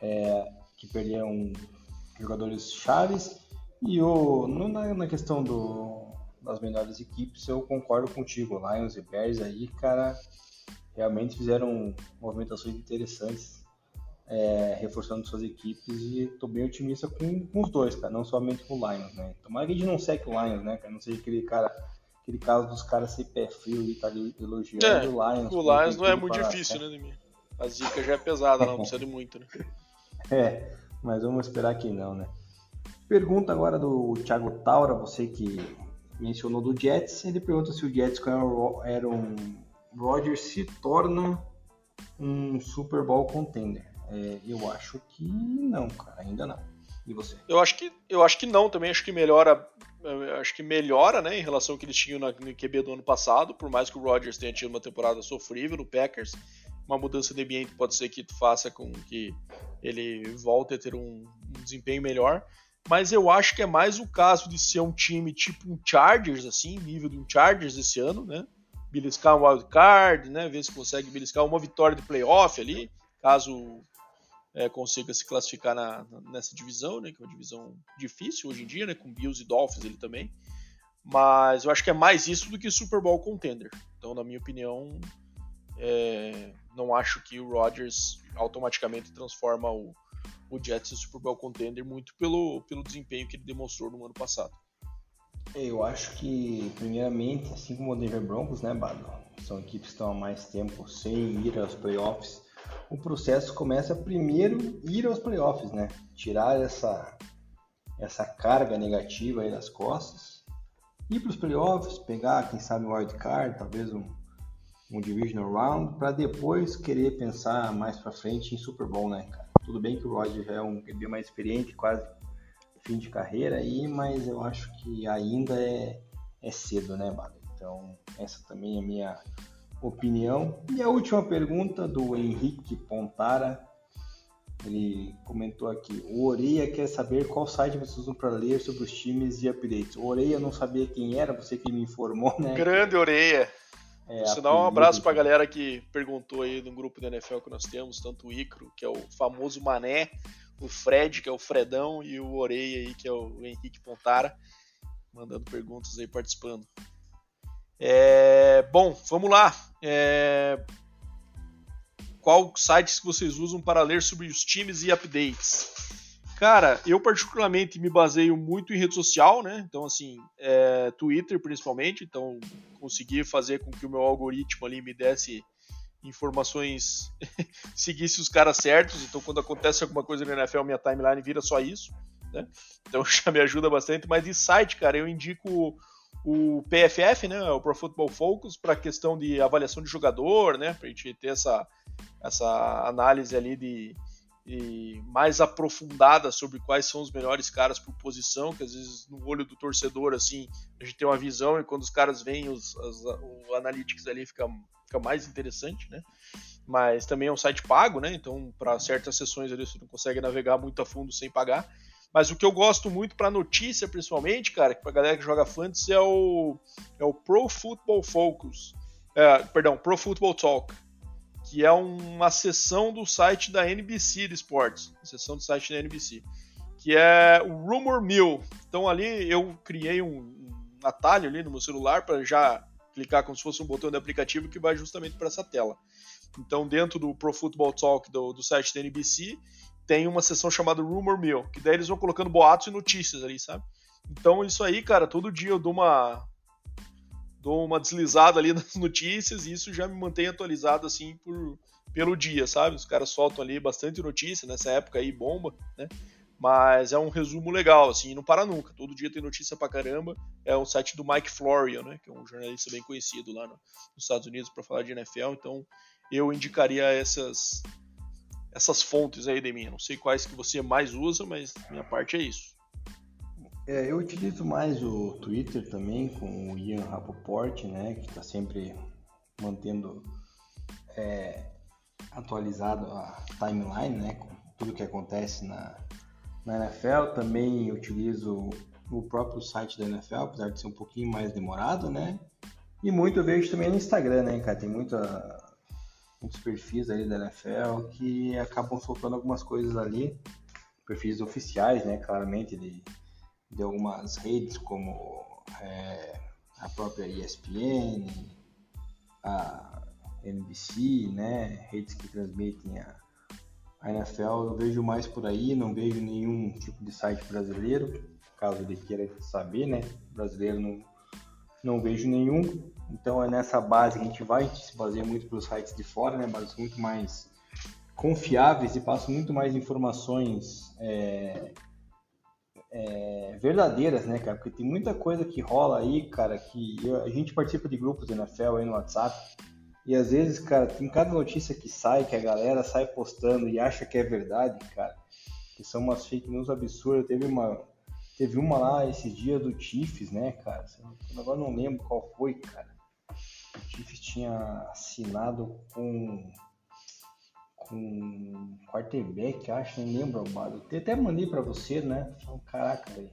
é, que perderam jogadores chaves. E o, na, na questão do, das melhores equipes, eu concordo contigo. Lions e Bears aí, cara, realmente fizeram movimentações interessantes, é, reforçando suas equipes e tô bem otimista com, com, os dois, cara, não somente com o Lions, né? Tomara que a gente não seque o Lions, né, cara? Não seja aquele cara aquele caso dos caras ser pé frio e tá elogiando é, o Lions. O Lions não é muito difícil, né, Demi? A zica já é pesada, não precisa de muito, né? É, mas vamos esperar que não, né? Pergunta agora do Thiago Taura, você que mencionou do Jets, ele pergunta se o Jets com Aaron Rodgers se torna um Super Bowl contender. É, eu acho que não, cara, ainda não. E você? Eu acho que, eu acho que não também, acho que melhora acho que melhora, né, em relação ao que eles tinham no QB do ano passado, por mais que o Rodgers tenha tido uma temporada sofrível no Packers, uma mudança de ambiente pode ser que faça com que ele volte a ter um, um desempenho melhor, mas eu acho que é mais o caso de ser um time tipo um Chargers, assim, nível de um Chargers esse ano, né, beliscar um wild card, né, ver se consegue beliscar uma vitória de playoff ali, caso é, consiga se classificar na, nessa divisão, né, que é uma divisão difícil hoje em dia, né, com Bills e Dolphins ele também. Mas eu acho que é mais isso do que Super Bowl contender. Então, na minha opinião, é, não acho que o Rodgers automaticamente transforma o, o Jets em Super Bowl contender muito pelo, pelo desempenho que ele demonstrou no ano passado. É, eu acho que, primeiramente, assim como o Denver Broncos, né, Bado? São equipes que estão há mais tempo sem ir aos playoffs o processo começa primeiro ir aos playoffs, né? Tirar essa, essa carga negativa aí das costas, ir para os playoffs, pegar, quem sabe, um wild card, talvez um, um divisional round, para depois querer pensar mais para frente em Super Bowl, né, cara? Tudo bem que o Roger já é um QB mais experiente, quase fim de carreira aí, mas eu acho que ainda é, é cedo, né, Bado? Então, essa também é a minha opinião. E a última pergunta do Henrique Pontara. Ele comentou aqui: o Oreia quer saber qual site vocês usam para ler sobre os times e updates. O Oreia não sabia quem era, você que me informou, né? Grande Oreia. É, dá um abraço para a galera que perguntou aí no grupo da NFL que nós temos, tanto o Icro, que é o famoso Mané, o Fred, que é o Fredão, e o Oreia aí, que é o Henrique Pontara, mandando perguntas aí, participando. É, bom, vamos lá. É, qual sites que vocês usam para ler sobre os times e updates? Cara, eu particularmente me baseio muito em rede social, né? Então, assim, é, Twitter principalmente. Então, consegui fazer com que o meu algoritmo ali me desse informações, seguisse os caras certos. Então, quando acontece alguma coisa no NFL, minha timeline vira só isso. Né? Então, já me ajuda bastante. Mas de site, cara, eu indico o PFF, né, o Pro Football Focus, para questão de avaliação de jogador, né, para a gente ter essa, essa análise ali de, de, mais aprofundada sobre quais são os melhores caras por posição, que às vezes no olho do torcedor assim a gente tem uma visão e quando os caras veem os, as, o analytics ali fica, fica mais interessante, né? Mas também é um site pago, né? Então para certas sessões ali você não consegue navegar muito a fundo sem pagar. Mas o que eu gosto muito para notícia, principalmente, cara, pra galera que joga fantasy, é o, é o Pro Football Focus. É, perdão, Pro Football Talk. Que é uma seção do site da NBC de esportes. Seção do site da NBC. Que é o Rumor Mill. Então ali eu criei um, um atalho ali no meu celular para já clicar como se fosse um botão de aplicativo que vai justamente para essa tela. Então, dentro do Pro Football Talk do, do site da NBC, tem uma seção chamada Rumor Mill, que daí eles vão colocando boatos e notícias ali, sabe? Então isso aí, cara, todo dia eu dou uma dou uma deslizada ali nas notícias e isso já me mantém atualizado assim por pelo dia, sabe? Os caras soltam ali bastante notícia nessa época aí bomba, né? Mas é um resumo legal, assim, não para nunca. Todo dia tem notícia pra caramba. É um site do Mike Florio, né? Que é um jornalista bem conhecido lá no, nos Estados Unidos para falar de NFL. Então eu indicaria essas essas fontes aí de mim. Não sei quais que você mais usa, mas minha parte é isso. É, eu utilizo mais o Twitter também com o Ian Rapoport, né, que está sempre mantendo é, atualizado a timeline, né, com tudo que acontece na, na NFL. Também utilizo o próprio site da NFL, apesar de ser um pouquinho mais demorado, né? E muito vejo também no Instagram, né, cara? Tem muita muitos perfis ali da NFL que acabam soltando algumas coisas ali, perfis oficiais, né, claramente, de, de algumas redes como é, a própria ESPN, a NBC, né, redes que transmitem a, a NFL, eu vejo mais por aí, não vejo nenhum tipo de site brasileiro, caso ele queira saber, né, brasileiro não, não vejo nenhum. Então é nessa base que a gente vai, a gente se baseia muito pelos sites de fora, né? Bases muito mais confiáveis e passam muito mais informações é, é, verdadeiras, né, cara? Porque tem muita coisa que rola aí, cara, que eu, a gente participa de grupos da NFL aí no WhatsApp e às vezes, cara, tem cada notícia que sai, que a galera sai postando e acha que é verdade, cara, que são umas fake news absurdas. Teve uma, teve uma lá esses dias do Chiefs, né, cara? Agora não lembro qual foi, cara. O Chiefs tinha assinado com com quarterback, acho, não lembro, Amado. Eu até mandei para você, né? Caraca, velho.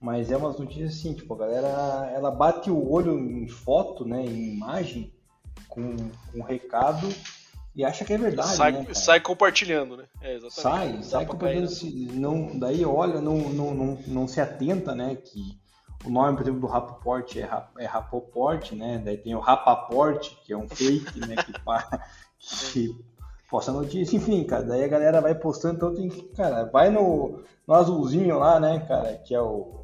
Mas é umas notícias assim, tipo, a galera ela bate o olho em foto, né, em imagem, com, um recado e acha que é verdade. Sai, né, sai compartilhando, né? É, sai, sai compartilhando. Se, não, daí olha, não, não, não, não se atenta, né? Que o nome, por exemplo, do Rapoport é, é Rapoport, né? Daí tem o Rapaport, que é um fake, né? Que, que posta notícia, enfim, cara. Daí a galera vai postando, então tem que, cara, vai no, no azulzinho lá, né, cara, que é o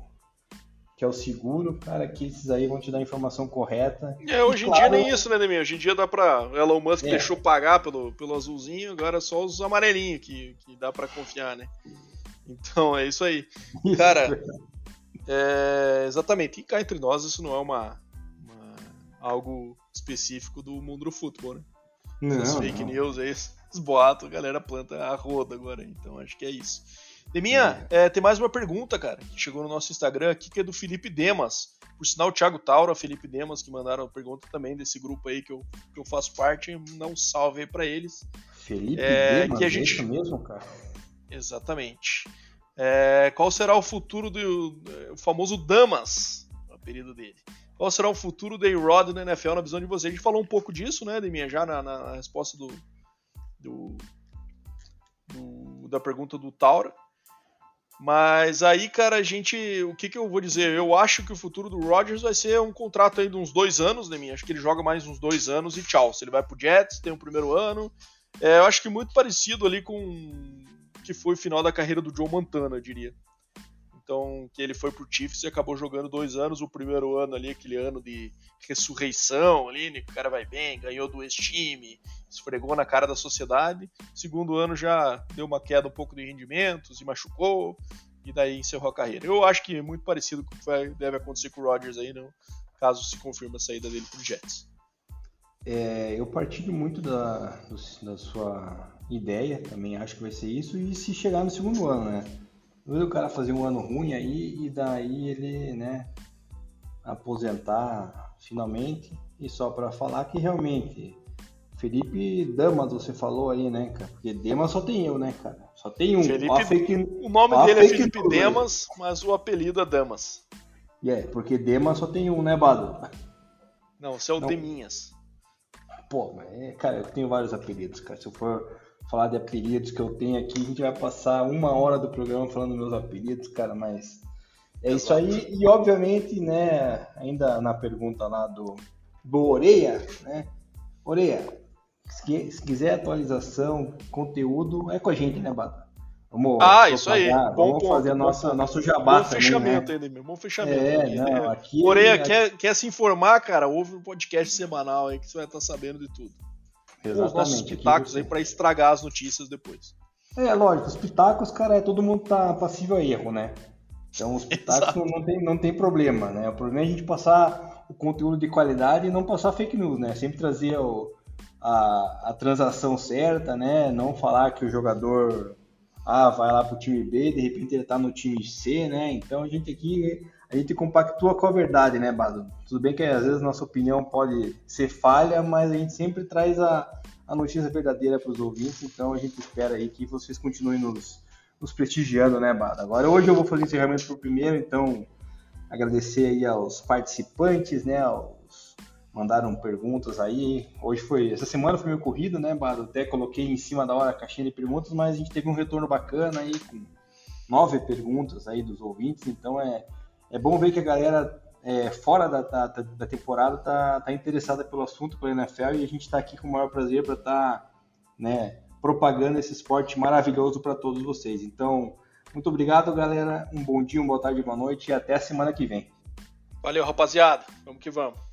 que é o seguro, cara, que esses aí vão te dar a informação correta. É, hoje em claro, dia nem isso, né, Demir? Hoje em dia dá pra. Elon Musk é. deixou pagar pelo, pelo azulzinho, agora é só os amarelinhos que, que dá para confiar, né? Então é isso aí. Isso, cara, é, exatamente. E cá entre nós, isso não é uma, uma, algo específico do mundo do futebol, né? Não, Essas fake não. news aí, os boatos, a galera planta a roda agora, então acho que é isso. Deminha, é. é, tem mais uma pergunta, cara, que chegou no nosso Instagram aqui, que é do Felipe Demas. Por sinal, o Thiago Taura, Felipe Demas, que mandaram a pergunta também desse grupo aí que eu, que eu faço parte, não salve aí pra eles. Felipe é, Demas, que a gente... é isso mesmo, cara? Exatamente. É, qual será o futuro do o famoso Damas, o apelido dele? Qual será o futuro do A-Rod na NFL na visão de vocês? A gente falou um pouco disso, né, Deminha, já na, na resposta do, do, do, da pergunta do Taura. Mas aí, cara, a gente. O que, que eu vou dizer? Eu acho que o futuro do Rodgers vai ser um contrato aí de uns dois anos, né, minha? Acho que ele joga mais uns dois anos e tchau. Se ele vai pro Jets, tem o um primeiro ano. É, eu acho que muito parecido ali com que foi o final da carreira do Joe Montana, eu diria. Então, que ele foi pro Chiefs e acabou jogando dois anos. O primeiro ano ali, aquele ano de ressurreição ali, né, que o cara vai bem, ganhou do ex-time, esfregou na cara da sociedade. Segundo ano já deu uma queda um pouco de rendimentos e machucou, e daí encerrou a carreira. Eu acho que é muito parecido com o que vai, deve acontecer com o Rodgers aí, não, caso se confirme a saída dele pro Jets. É, eu partilho muito da, da sua ideia, também acho que vai ser isso, e se chegar no segundo ano, né? O cara fazer um ano ruim aí e daí ele, né, aposentar finalmente. E só para falar que realmente Felipe Damas, você falou aí, né, cara? Porque Demas só tem eu, né, cara? Só tem um. Felipe, fake, o nome dele é Felipe Demas, mas o apelido é Damas. É, yeah, porque Demas só tem um, né, Bado? Não, você é o Não. Deminhas. Pô, mas, é, cara, eu tenho vários apelidos, cara. Se eu for falar de apelidos que eu tenho aqui. A gente vai passar uma hora do programa falando meus apelidos, cara, mas é isso aí. E obviamente, né, ainda na pergunta lá do, do Oreia, né? Oreia, se, se quiser atualização, conteúdo, é com a gente, né, Bata? Vamos ah, isso aí. Bom vamos ponto, fazer nossa, nosso jabá bom também, fechamento né? ainda, bom fechamento. É, não, aqui, Oreia, aqui... Quer, quer se informar, cara? Ouve um podcast semanal aí que você vai estar sabendo de tudo. Os nossos pitacos aí para estragar as notícias depois. É, lógico, os pitacos, cara, é todo mundo tá passível a erro, né? Então os pitacos não, não, tem, não tem problema, né? O problema é a gente passar o conteúdo de qualidade e não passar fake news, né? Sempre trazer o, a, a transação certa, né? Não falar que o jogador A vai lá pro time B, de repente ele tá no time C, né? Então a gente aqui a gente compactua com a verdade, né, Bado? Tudo bem que às vezes nossa opinião pode ser falha, mas a gente sempre traz a, a notícia verdadeira para os ouvintes, então a gente espera aí que vocês continuem nos, nos prestigiando, né, Bado? Agora hoje eu vou fazer encerramento por primeiro, então agradecer aí aos participantes, né, aos mandaram perguntas aí. Hoje foi, essa semana foi meio corrido, né, Bado? Até coloquei em cima da hora a caixinha de perguntas, mas a gente teve um retorno bacana aí com nove perguntas aí dos ouvintes, então é é bom ver que a galera é, fora da, da, da, temporada tá, tá interessada pelo assunto, pela NFL, e a gente está aqui com o maior prazer para estar tá, né, propagando esse esporte maravilhoso para todos vocês. Então, muito obrigado, galera. Um bom dia, uma boa tarde, boa noite e até a semana que vem. Valeu, rapaziada. Vamos que vamos.